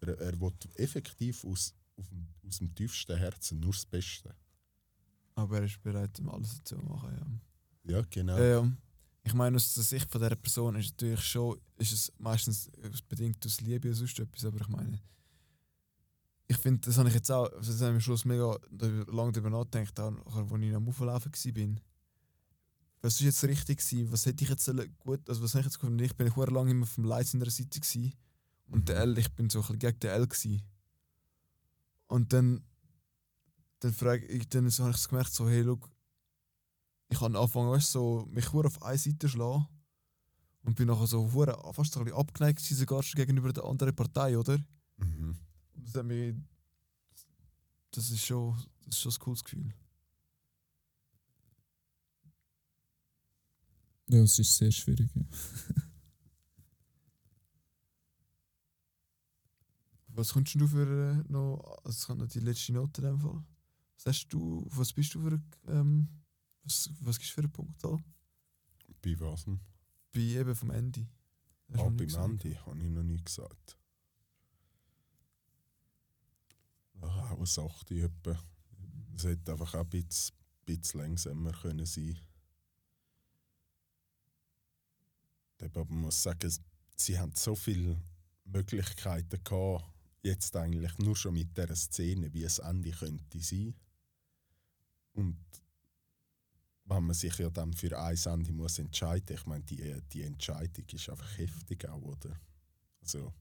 S2: Er, er will effektiv aus, auf dem- aus dem tiefsten Herzen nur das Beste.
S3: Aber er ist bereit, um alles zu machen, ja.
S2: Ja, genau.
S3: Ähm, ich meine, aus der Sicht von dieser Person ist natürlich schon, ist es meistens bedingt aus Liebe oder sonst etwas, aber ich meine, ich finde, das habe ich jetzt auch, das habe ich am Schluss mega lange darüber nachgedacht, auch als ich am Auflaufen war. Was ist jetzt richtig gewesen? Was hätte ich jetzt gut, also was habe ich jetzt gefunden? Ich bin ich lange immer vom Leid seiner Seite gewesen. und der L, ich bin so ein bisschen gegen den L gewesen. Und dann, dann frage ich, dann so habe ich gemerkt, so, hey, look, ich habe angefangen, weißt, so, mich auf eine Seite schlagen und bin nachher so hure fast ein bisschen abgeneigt sogar schon gegenüber der anderen Partei, oder?
S2: Mhm.
S3: Und das hat mich, das ist schon, das ist schon ein cooles Gefühl.
S1: ja, es ist sehr schwierig. Ja.
S3: Was kommst du für äh, noch, also es kann noch die letzte Note in dem Fall. Was hast du, was bist du für, ähm, was, was gibst du für einen Punkt da?
S2: Bei was?
S3: Bei eben vom Ende.
S2: Ah, beim. Ende habe ich noch nie gesagt. Ah, auch eine 8 etwa. Es hätte einfach auch ein bisschen, bisschen langsamer können sein Eben, Aber man muss sagen, sie haben so viele Möglichkeiten gehabt, jetzt eigentlich nur schon mit dieser Szene, wie es Ende könnte sein. Und wenn man sich ja dann für ein Ende muss entscheiden, ich meine, die, die Entscheidung ist einfach heftig auch, oder? Also,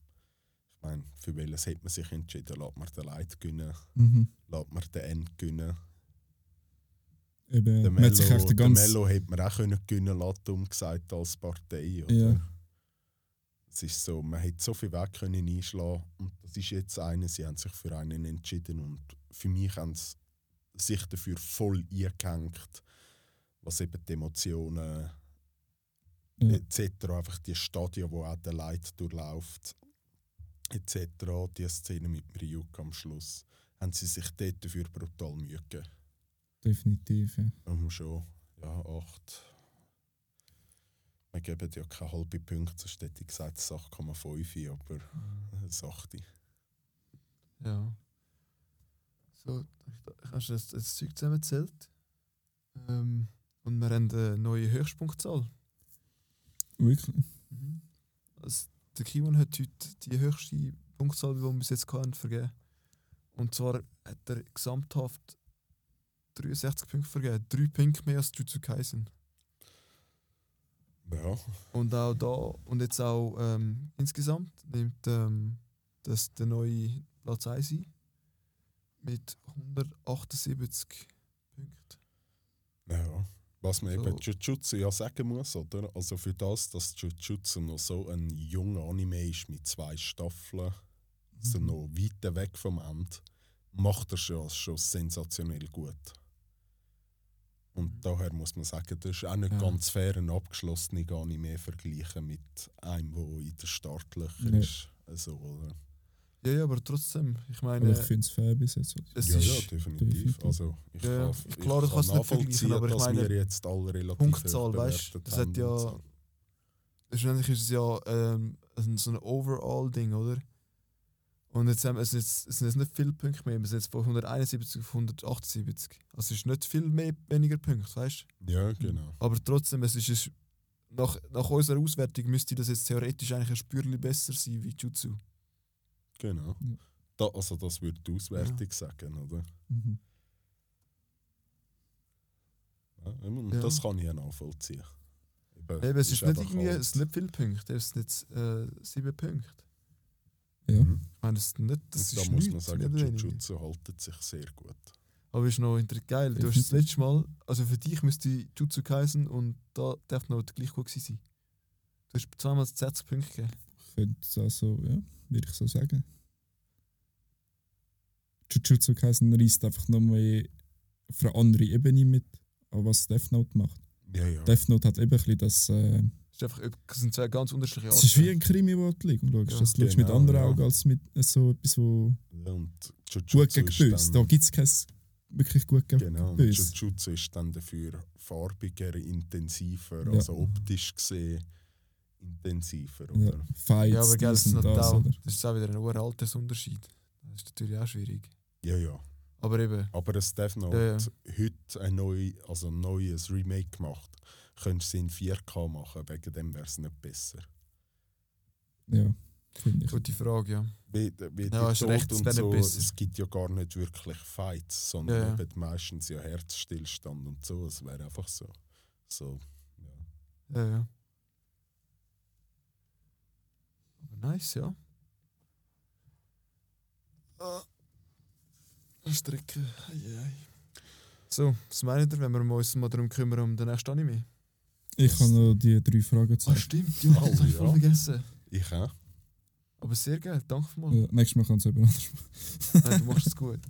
S2: ich meine, für welches hat man sich entschieden? Lässt man den Leid gönnen?
S1: Mhm.
S2: Lässt man den End gönnen?
S1: Eben,
S2: Der
S1: hat sich
S2: Mello,
S1: den ganzen-
S2: Mello hätte man auch können gönnen lassen, umgesagt als Partei, oder?
S1: Ja.
S2: Es ist so, man hätte so viel Weg können einschlagen und das ist jetzt einer, sie haben sich für einen entschieden und für mich haben sie sich dafür voll eingehängt, was eben die Emotionen
S1: Ja.
S2: etc., einfach die Stadien, wo auch der Leid durchläuft, etc., die Szene mit Ryuk am Schluss, haben sie sich dort dafür brutal Mühe gegeben.
S1: Definitiv, ja.
S2: Um schon, ja, acht. Wir geben ja keine halbe Punkte, sonst hätte ich gesagt es ist 8,5, aber es 8.
S3: Ja. So, ich habe das, das Zeug zusammengezählt. Ähm, und wir haben eine neue Höchstpunktzahl.
S1: Wirklich.
S3: Also, der Kimon hat heute die höchste Punktzahl, die wir bis jetzt hatten, vergeben. Und zwar hat er gesamthaft 63 Punkte vergeben. Drei Punkte mehr als Jutsu Kaisen.
S2: Ja,
S3: Und auch da und jetzt auch ähm, insgesamt nimmt ähm, das der neue Platz 1 ein mit 178 Punkten.
S2: ja. Was man
S3: So.
S2: eben Jujutsu ja sagen muss, oder? Also für das, dass Jujutsu noch so ein junger Anime ist mit zwei Staffeln, so
S1: Mhm.
S2: noch weit weg vom Ende, macht er schon, schon sensationell gut. Und
S3: Mhm.
S2: daher muss man sagen, das ist auch nicht
S3: Ja.
S2: ganz fair, ein abgeschlossener Anime vergleichen mit einem, der in den Startlöchern
S1: Ja.
S2: ist. Also, oder?
S3: Ja, ja, aber trotzdem, ich
S1: Aber
S3: meine,
S1: ich finde es fair bis jetzt.
S3: es
S2: ja,
S3: ist
S2: ja, definitiv.
S1: definitiv.
S2: Also, ich
S3: Ja,
S2: kann, ich
S3: Klar, du
S2: kann
S3: kannst es nicht vergleichen,
S2: nachvollziehen,
S3: aber ich
S2: dass
S3: meine,
S2: wir jetzt alle relativ
S3: Punktzahl, weißt
S2: bewertet
S3: das hat ja-
S2: so.
S3: Schlussendlich ist es ja ähm, so ein Overall-Ding, oder? Und jetzt haben es, jetzt, es sind jetzt nicht viele Punkte mehr, wir sind jetzt von 171 auf 178. Also es ist nicht viel mehr, weniger Punkte, weißt du?
S2: Ja, genau.
S3: Aber trotzdem, es ist, es- nach, nach unserer Auswertung müsste das jetzt theoretisch eigentlich ein Spürchen besser sein wie Jutsu.
S2: Genau.
S1: Ja.
S2: Da, also das würde die Auswertung sagen, oder?
S1: Mhm.
S2: Ja, und
S3: Ja.
S2: das kann ich ja nachvollziehen. Eben,
S3: Eben, es ist, nicht
S2: einfach
S3: irgendwie,
S2: halt-
S3: es sind nicht viele Punkte, es sind jetzt äh, sieben Punkte.
S1: Ja.
S2: Mhm.
S3: Ich meine, das, ist nicht, das
S2: Und da
S3: ist
S2: muss man sagen. Jujutsu haltet sich sehr gut.
S3: Aber ist noch geil. Du hast das letzte Mal, also für dich müsste Jutsu Kaisen und da Death Note gleich gut sein. Du hast zweimal 60 Punkte gegeben.
S1: Könnte es also, ja, würde ich so sagen. Jujutsu Kaisen reist einfach noch mehr auf eine andere Ebene mit, was Death Note macht.
S2: Ja, ja.
S1: Death Note hat eben ein bisschen das. Äh,
S3: Das, ist einfach, das sind zwei ganz unterschiedliche
S1: es ist wie ein Krimi, wo du liegst. Das schaust du mit
S2: genau,
S1: anderen
S2: ja.
S1: Augen als mit äh, so etwas, wo
S2: Ja, und
S1: gut
S2: Jujutsu
S1: gegen
S2: ist
S1: böse. Da gibt es kein wirklich gut gegen
S2: genau,
S1: böse.
S2: Jujutsu ist dann dafür farbiger, intensiver, also optisch gesehen intensiver,
S1: Ja,
S2: oder?
S1: Fights,
S3: Ja, aber gell, das, ist noch
S1: das,
S3: auch, das ist auch wieder ein hoher Altersunterschied. Das ist natürlich auch schwierig.
S2: Ja, ja.
S3: Aber eben,
S2: Aber es Death Note
S3: Ja, ja.
S2: heute ein, neu, also ein neues Remake gemacht, könntest du sie in 4K machen, wegen dem wäre es nicht besser.
S1: Ja, finde ich.
S3: gute Frage, ja.
S2: Wie, wie
S3: Ja,
S2: die
S3: hast recht, es
S2: und so,
S3: besser.
S2: es gibt ja gar nicht wirklich Fights, sondern
S3: Ja, ja.
S2: eben meistens ja Herzstillstand und so. Es wäre einfach so. so ja.
S3: Ja, ja. Aber nice, ja. Ah. Strecke. Ei, ei. So, was meint ihr, wenn wir uns mal darum kümmern, um den nächsten Anime?
S1: Ich habe noch die drei Fragen
S3: Ah,
S1: gezeigt.
S3: stimmt, ja, das
S2: Oh,
S3: habe ich voll
S2: ja.
S3: vergessen.
S2: Ich auch.
S3: Aber sehr geil, danke mal.
S1: Ja, nächstes Mal kann es jemand anders machen.
S3: Nein, du machst es gut.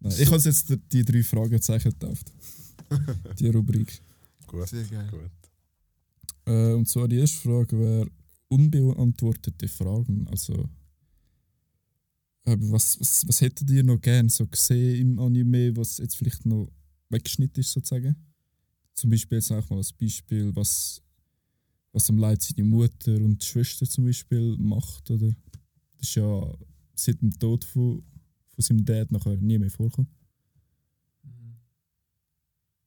S1: Nein, ich habe jetzt die- die drei Fragezeichen getauft. Die Rubrik.
S2: Gut,
S3: Sehr geil.
S2: gut.
S1: Äh, und zwar die erste Frage wäre unbeantwortete Fragen. Also, äh, was, was, was hättet ihr noch gern so gesehen im Anime, was jetzt vielleicht noch weggeschnitten ist, sozusagen? Zum Beispiel, jetzt auch mal als Beispiel, was, was am Leid seine Mutter und die Schwester zum Beispiel macht. Oder? Das ist ja seit dem Tod von, von seinem Dad nachher nie mehr vorgekommen.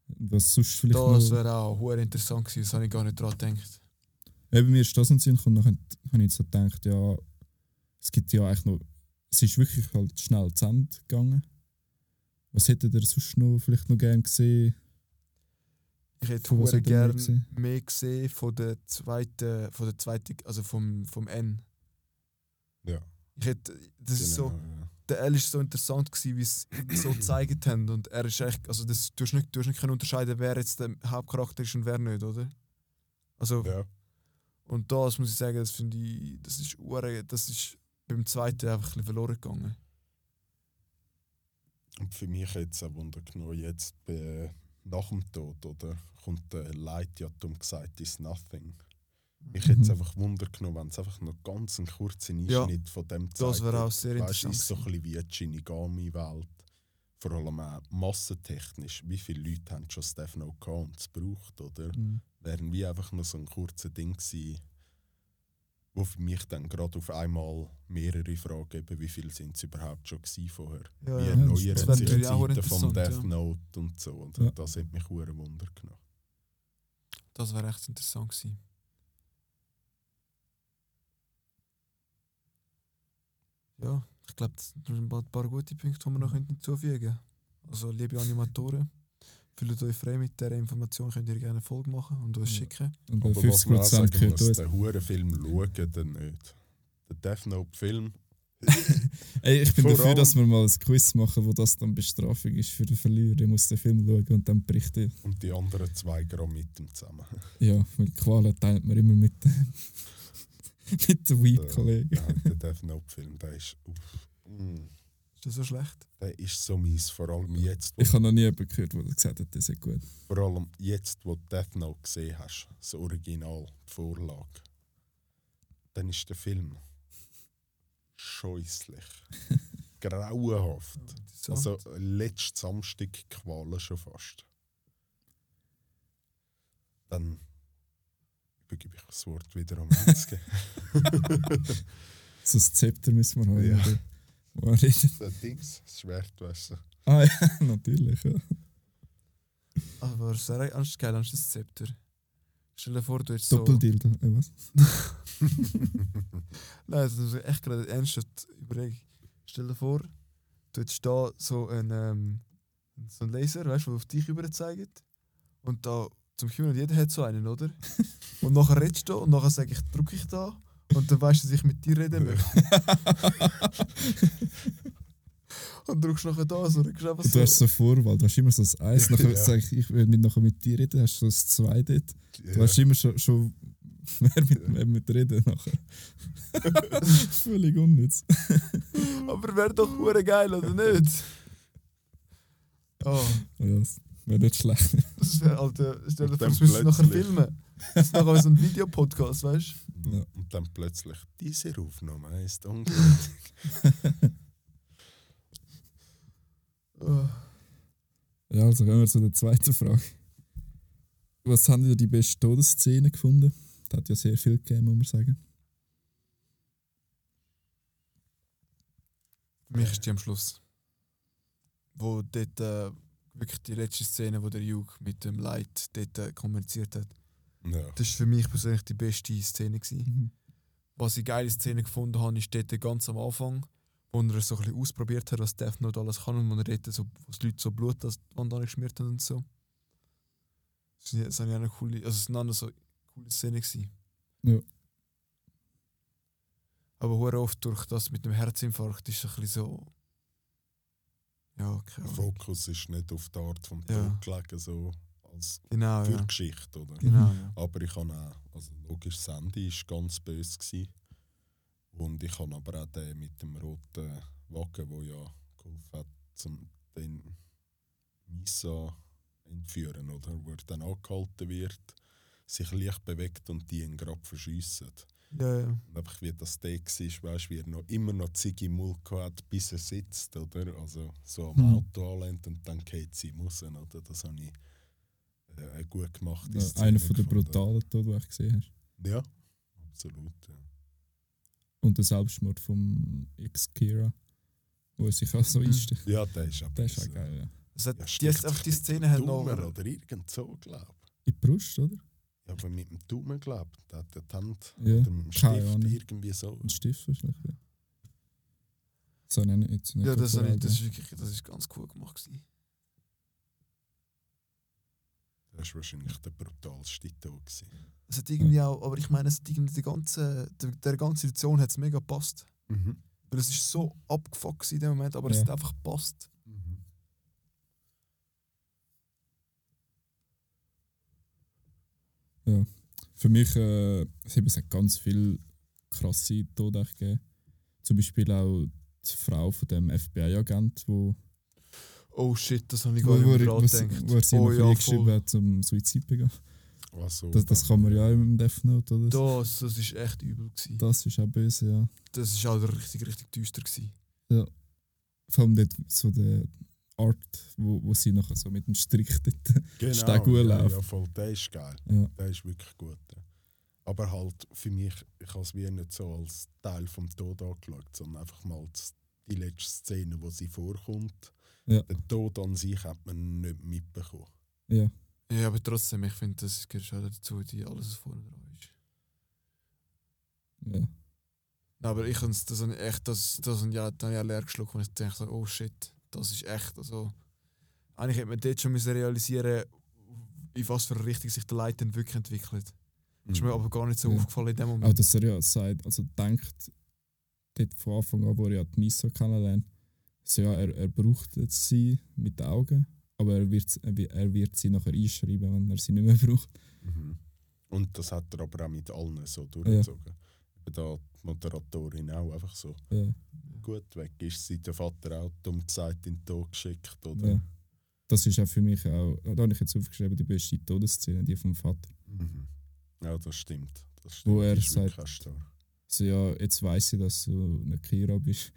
S1: Was sonst vielleicht
S3: Das wäre auch hure interessant gewesen, das habe ich gar nicht dran gedacht.
S1: Eben, mir ist das in den Sinn gekommen, dann habe ich so gedacht, ja, es gibt ja eigentlich noch... Es ist wirklich halt schnell zu Ende gegangen. Was hättet ihr sonst noch vielleicht noch gerne gesehen?
S3: Ich hätte
S1: Von was
S3: hure
S1: hätte er mehr
S3: gern
S1: gesehen?
S3: mehr gesehen von der zweiten, von der zweiten, also vom, vom N.
S2: Ja.
S3: Ich hätte, das ist so,
S2: Genau, ja.
S3: Der L ist so interessant gewesen, wie sie so gezeigt haben und er ist echt, also das, du hast nicht, du hast nicht können unterscheiden, wer jetzt der Hauptcharakter ist und wer nicht, oder? Also
S2: Ja.
S3: und das muss ich sagen, das finde ich, das ist hure, das ist beim zweiten einfach ein bisschen verloren gegangen.
S2: Und für mich hat es ein Wunder genommen, jetzt bei, nach dem Tod, oder? Kommt der Leid ja dumm gesagt, is nothing. Mich hätte es
S1: Mhm.
S2: einfach Wunder genommen, wenn es einfach noch ganz einen kurzen
S3: Ja,
S2: Einschnitt von dem
S3: Das wäre auch sehr
S2: Weißt
S3: interessant.
S2: ist so ein bisschen wie die Shinigami-Welt. Vor allem auch massentechnisch. Wie viele Leute haben schon Steph No Counts gebraucht, oder?
S1: Mhm.
S2: Wären wie einfach nur so ein kurzer Ding gewesen, wo für mich dann gerade auf einmal mehrere Fragen geben, wie viel sind es überhaupt schon gewesen vorher?
S3: Ja,
S2: Wie
S3: ja.
S2: erneuern
S1: das
S2: sich die
S3: auch
S2: Zeiten
S3: interessant,
S2: Death
S3: ja.
S2: Note und so. Und
S1: Ja.
S2: das hat mich hure Wunder genommen.
S3: Das wäre echt interessant gewesen. Ja, ich glaube, das sind ein paar, gute Punkte, die wir noch könnten hinzufügen Also, liebe Animatoren, fühlt euch frei mit dieser Information, könnt ihr gerne eine Folge machen und uns schicken.
S1: Und bei
S2: Aber was
S1: 50%
S2: man auch sagen muss, den hure Film schauen dann nicht. Der Death Note Film,
S1: Ey, ich bin
S2: Vor
S1: dafür, dass wir mal ein Quiz machen, wo das dann Bestrafung ist für den Verlierer. Der muss den Film schauen und dann berichten.
S2: und die anderen zwei Gramm mit ihm zusammen.
S1: Ja, weil Qualen teilt man immer mit, mit den Weep-Kollegen.
S2: Ja, der Death Note Film, der ist, uff, mm,
S3: Ist das so schlecht?
S2: der ist so mies. Vor allem jetzt, wo,
S1: Ich habe noch nie jemanden gehört, der gesagt hat, das ist gut.
S2: vor allem jetzt, wo du Death Note gesehen hast, das Original, die Vorlage, dann ist der Film scheußlich, grauenhaft.
S3: So.
S2: Also letzten Samstag Qualen schon fast. Dann übergebe ich das Wort wieder an Metzger.
S1: So ein Zepter müssen wir haben.
S2: Ja.
S1: Wo er redet.
S2: das Dings, das Schwert, weißt du.
S1: Ah ja, natürlich. Ja.
S3: Aber es wäre eigentlich geil, anstatt das Zepter. Stell dir vor, du hättest so...
S1: Doppeldildo. Äh, was?
S3: Nein, das ist echt gerade ernst überlegen. Stell dir vor, du hättest da so einen, ähm, so einen Laser, weißt du, der auf dich über zeigt. Und da zum Himmel, jeder hat so einen, oder? Und nachher redest du und nachher sage ich, drücke ich da und dann weißt du, dass ich mit dir reden möchte. und drückst nachher da so, drückst einfach so.
S1: du hast so Vorwahl, du hast immer so das Eis, nachher
S2: Ja.
S1: sag ich, ich will mit, nachher mit dir reden, hast du so das Zwei dort. Du
S2: Ja.
S1: hast immer schon, schon wer mit wem mit reden nachher. Völlig unnütz.
S3: Aber wäre doch hure geil, oder nicht? Oh,
S1: Ja, das wäre nicht schlecht.
S3: das wäre, Alter, stell dir vor, das müssen wir nachher filmen. Das ist nachher so ein Videopodcast, weißt du?
S1: Ja.
S2: Und dann plötzlich, diese Aufnahme ist ungültig.
S1: Ja, also kommen wir zu der zweiten Frage. Was haben ihr die beste Todesszene gefunden? Das hat ja sehr viel gegeben, muss man sagen.
S3: Für mich ist die am Schluss. Wo dort äh, wirklich die letzte Szene, wo der Jug mit dem Light dort kommuniziert hat.
S2: Ja.
S3: Das war für mich persönlich die beste Szene.
S1: Mhm.
S3: Was ich geile Szene gefunden habe, ist dort ganz am Anfang, wo er so ein bisschen ausprobiert hat, was Death Note alles kann und wo er dort so, wo die Leute so Blut an die Wand angeschmiert haben und so. Das ist- eine coole, also es war eine so coole Szene. Gewesen.
S1: Ja.
S3: Aber oft durch das mit dem Herzinfarkt ist es ein bisschen so. Ja,
S2: Der. Fokus ist nicht auf die Art vom
S3: Ja.
S2: Tod gelegen, so als
S3: Genau,
S2: für
S3: ja.
S2: Geschichte, oder?
S3: Genau, ja.
S2: Aber ich habe auch, also logisch, Sandy war ganz böse. Gewesen. Und ich habe aber auch den mit dem roten Wagen, der ja geholfen hat, zum den Misa entführen, oder? Wo er dann angehalten wird, sich leicht bewegt und die ihn gerade verschiessen.
S3: Ja, ja.
S2: Einfach wie das der war, weißt du, wie er noch immer noch Ziggy Mund hat, bis er sitzt, oder? Also so am
S1: Mhm.
S2: Auto anlehnt und dann geht sie raus, oder? Das habe ich äh, gut gemacht.
S1: Ja, einer von den brutalen Toten, die ich gesehen hast.
S2: Ja, absolut. Ja.
S1: Und der Selbstmord vom Ex-Kira, wo er sich auch so
S3: Mhm.
S1: einstellt.
S2: Ja, der ist auch
S1: Der ist auch geil, ja.
S3: Hat,
S2: Ja,
S3: die, einfach die Szene hat noch.
S2: Oder irgend so, glaube
S1: In die Brust, oder?
S2: Ja, aber mit dem Daumen, glaube ich. Da hat die Hand
S1: Ja,
S2: mit dem Stift irgendwie so.
S1: Ein Stift wahrscheinlich. Ja. So nenne ich jetzt nicht.
S3: Ja, das, ich, das ist wirklich das ist ganz cool gemacht. Gewesen.
S2: Das war wahrscheinlich der brutalste gewesen.
S3: Es hat irgendwie auch, aber ich meine, es hat irgendwie die ganze, der, der ganze Situation hat es mega gepasst.
S2: Mhm.
S3: Weil es ist so abgefuckt in dem Moment, aber es
S1: Ja.
S3: hat einfach gepasst.
S2: Mhm.
S1: Für mich äh, es hat ganz viele krasse Tode gegeben. Zum Beispiel auch die Frau von dem FBI-Agent, wo,
S3: Oh shit, das habe ich gar
S1: wo,
S3: nicht mehr gedacht.
S1: wo er sie
S3: oh,
S1: noch
S3: ja,
S1: eingeschrieben
S3: voll.
S1: hat zum Suizid begehen.
S2: Also,
S1: Das, das kann man ja auch im Death Note, oder?
S3: Das, das ist echt übel. Gewesen.
S1: Das ist auch böse, ja.
S3: Das ist auch richtig, richtig düster. Gewesen.
S1: Vor allem dort so der Art, wo, wo sie nachher so mit dem Strich dort.
S2: genau,
S1: Steg gut
S2: ja, ja, voll, der ist geil.
S1: Ja,
S2: Der ist wirklich gut. Aber halt für mich, ich habe es wie nicht so als Teil vom Tod angeschaut, sondern einfach mal die letzte Szene, wo sie vorkommt.
S1: Ja.
S2: Den Tod an sich hat man nicht mitbekommen.
S1: ja.
S3: Ja, aber trotzdem, ich finde, das gehört schon dazu, die alles, vorne dran ist.
S1: ja.
S3: Aber ich das habe ich echt, das, das habe ich auch- dann habe ich auch leer geschluckt, und ich dachte, oh shit, das ist echt, also eigentlich hätte man dort schon müssen realisieren in was für eine Richtung sich der dann wirklich entwickelt. Ist mir aber gar nicht so
S1: Ja.
S3: aufgefallen in dem
S1: Auch
S3: Moment.
S1: dass er ja sagt, also denkt, dort von Anfang an, wo er ja die Misa kennenlernt, so ja, er, er braucht jetzt sie mit den Augen, aber er wird, er wird- sie nachher einschreiben, wenn er sie nicht mehr braucht.
S2: Mhm. Und das hat er aber auch mit allen so durchgezogen. Eben Da die Moderatorin auch einfach so.
S1: Ja,
S2: Gut, weg ist sie, der Vater auch dumm gesagt in den Tod geschickt. Oder?
S1: ja. Das ist auch für mich auch, da habe ich jetzt aufgeschrieben, die beste Todesszene, die vom Vater.
S2: Mhm. Ja, das stimmt. Das stimmt.
S1: Wo er sagt-. So ja, jetzt weiß ich, dass du eine Kira bist.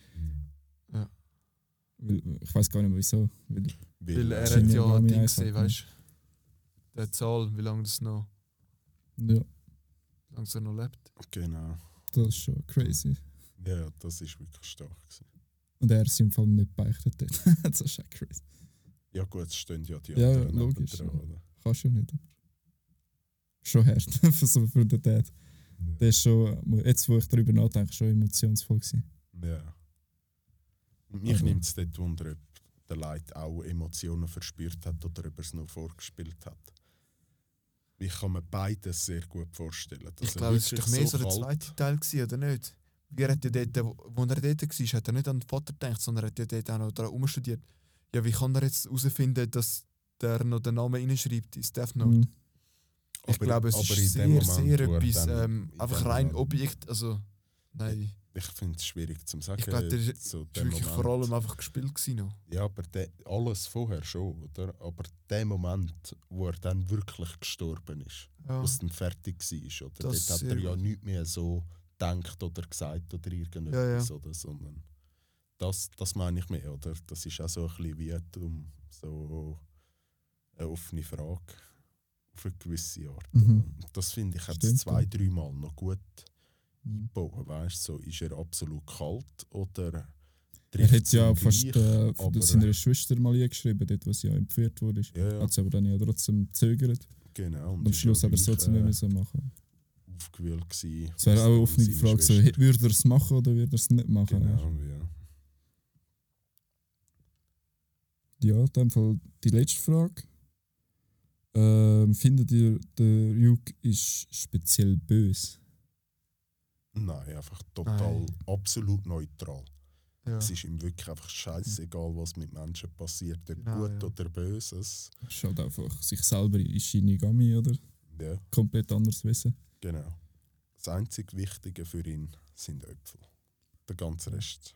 S1: Weil, ich weiß gar nicht mehr wieso. Weil,
S3: Weil er
S2: äh,
S3: hat ja
S1: Megami
S3: Ding gesehen,
S1: ja.
S3: weißt du? Der Zahl, wie lange das noch,
S1: ja,
S3: wie lange er noch lebt.
S2: Genau.
S1: Das ist schon crazy.
S2: Ja, das ist wirklich stark. Gewesen.
S1: Und er ist im Fall nicht beichtet dort. das ist auch crazy.
S2: Ja gut, es stehen ja die
S1: Ja,
S2: anderen
S1: logisch,
S2: nebendran,
S1: ja. Kannst du ja nicht. Schon hart für, so, für den Dad. Der ist schon, jetzt wo ich darüber nachdenke, schon emotionsvoll gewesen.
S2: Ja. Und mich
S1: Aber-
S2: nimmt es dort wunder, ob der Leid auch Emotionen verspürt hat oder ob er es nur vorgespielt hat. Ich kann mir beides sehr gut vorstellen. dass
S3: Ich glaube, es war doch mehr so der
S2: kalt-
S3: zweite Teil, gewesen, oder nicht? Wie er hat ja dort, wo er dort war, hat er nicht an den Vater gedacht, sondern er hat ja dort auch noch daran umstudiert. Ja, wie kann er jetzt herausfinden, dass der noch den Namen reinschreibt ins Death Note?
S1: Mhm.
S3: Ich
S2: Aber-
S3: glaube, es ist
S2: in
S3: sehr,
S2: Moment,
S3: sehr etwas, ähm,
S2: in
S3: einfach rein
S2: Moment-
S3: Objekt, also, nein.
S2: Ich finde es schwierig zu sagen.
S3: Ich glaube, der ist
S2: so
S3: Es war wirklich vor allem einfach gespielt gewesen.
S2: Ja, aber der, alles vorher schon, oder? Aber der Moment, wo er dann wirklich gestorben ist,
S3: Ja.
S2: wo es dann fertig war, oder?
S3: Das
S2: Dort hat er ja
S3: gut.
S2: nichts mehr so gedacht oder gesagt oder irgendetwas, oder? Sondern das, das meine ich mehr, oder? Das ist auch so ein bisschen wie um so eine offene Frage auf eine gewisse Art.
S1: Mhm.
S2: Das finde ich jetzt
S1: Stimmt,
S2: zwei,
S1: ja.
S2: dreimal noch gut Eingebaut. Weißt du, so, ist er absolut kalt oder
S1: Er hat ja fast äh, von seiner Schwester mal eingeschrieben, dort sie ja entführt wurde.
S2: Ja, ja.
S1: Hat sie aber dann ja trotzdem gezögert.
S2: Genau.
S1: Und am Schluss aber es trotzdem nicht mehr so machen.
S2: aufgewühlt gewesen.
S1: Es wäre auch eine offene Frage, so, würde er es machen oder würde er es nicht machen?
S2: Genau, ja.
S1: Ja, in dem Fall die letzte Frage. Ähm, findet ihr, der Ryuk ist speziell böse?
S2: Nein, einfach total,
S3: Nein.
S2: absolut neutral.
S3: Ja.
S2: Es ist ihm wirklich einfach scheißegal, was mit Menschen passiert, ob
S3: Genau,
S2: gut
S3: ja.
S2: oder böses.
S1: Er schaut einfach sich selber in Shinigami oder
S2: Ja,
S1: komplett anders wissen.
S2: genau. Das einzig Wichtige für ihn sind Äpfel. Der ganze Rest.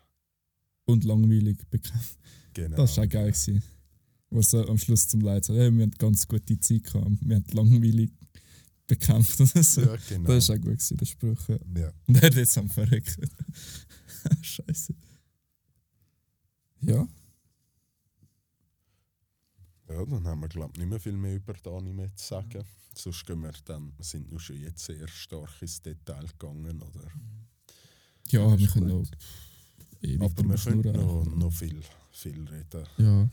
S1: Und langweilig bekämpft.
S2: Genau.
S1: Das war auch geil. Er so am Schluss zum Leid sagt, hey, wir haben ganz gute Zeit gehabt, wir haben langweilig bekämpft oder so.
S2: Ja, genau.
S1: Das war auch gut, gewesen, der Spruch. Ja.
S2: ja.
S1: Und er hat jetzt am Verrecken. Scheiße. Ja,
S2: ja, dann haben wir glaube ich nicht mehr viel mehr über das Anime zu sagen. Sonst gehen wir dann, wir sind nur schon jetzt sehr stark ins Detail gegangen, oder?
S1: ja
S2: ist
S1: wir können noch ewig
S2: Aber wir können noch, noch viel, viel reden.
S1: Ja,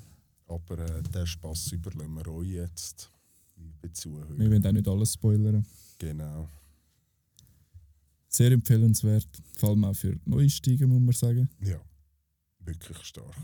S2: Aber äh, den Spass überlassen wir euch jetzt, liebe Zuhörer.
S1: Wir wollen auch nicht alles spoilern.
S2: Genau.
S1: Sehr empfehlenswert. Vor allem auch für Neusteiger, muss man sagen.
S2: Ja, wirklich stark.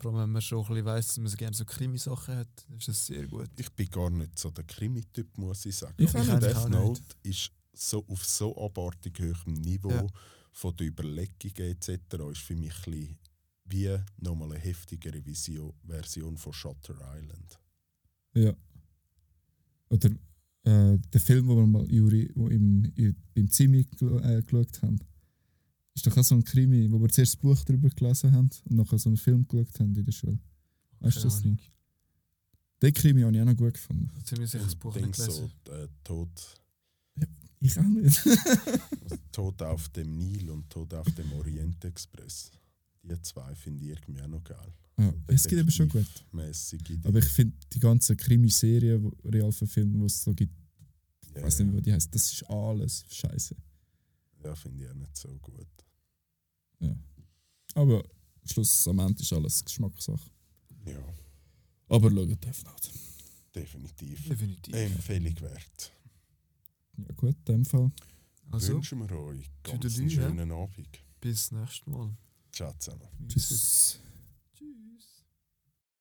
S3: Vor allem, wenn man schon ein bisschen weiss, dass man gerne so Krimi-Sachen hat, ist das sehr gut.
S2: Ich bin gar nicht so der Krimi-Typ, muss ich sagen.
S1: Ich
S2: Aber
S3: auch nicht.
S2: Death
S3: Ich auch
S2: Note ist so auf so abartig hohem Niveau
S3: Ja.
S2: von den Überlegungen etc. ist für mich ein bisschen wie nochmal eine heftigere Vision, Version von Shutter Island.
S1: Ja. Oder äh, der Film, den wir mal Juri, wo im, im, beim Zimmi äh, geschaut haben, ist doch auch so ein Krimi, wo wir zuerst das Buch darüber gelesen haben und nachher so einen Film geschaut haben in der Schule. Weißt du das
S3: Ahnung.
S1: noch? Den Krimi habe ich auch noch gut gefunden.
S3: Ziemlich sicher das Buch
S2: Ding
S3: nicht gelesen.
S2: so, äh, Tod,
S1: Ich auch nicht.
S2: Tod auf dem Nil und Tod auf dem Orient Express. Die zwei finde ich irgendwie auch noch geil.
S1: Ja, es geht eben schon gut. Aber ich finde die ganzen Krimiserien, wo- Realverfilme, die es so gibt, ich
S2: ja,
S1: weiß nicht, wie die heißt, das ist alles scheiße.
S2: ja, finde ich auch nicht so gut.
S1: Aber schlussendlich ist alles Geschmackssache.
S2: Ja,
S1: Aber schaut Death Note.
S2: definitiv.
S3: Definitiv.
S2: Empfehlung wert.
S1: Ja gut, in dem Fall.
S3: Also,
S2: Wünschen wir euch ganz einen
S3: ja.
S2: schönen Abend.
S3: bis nächstes Mal.
S2: Ciao zusammen.
S3: Es.
S1: Tschüss.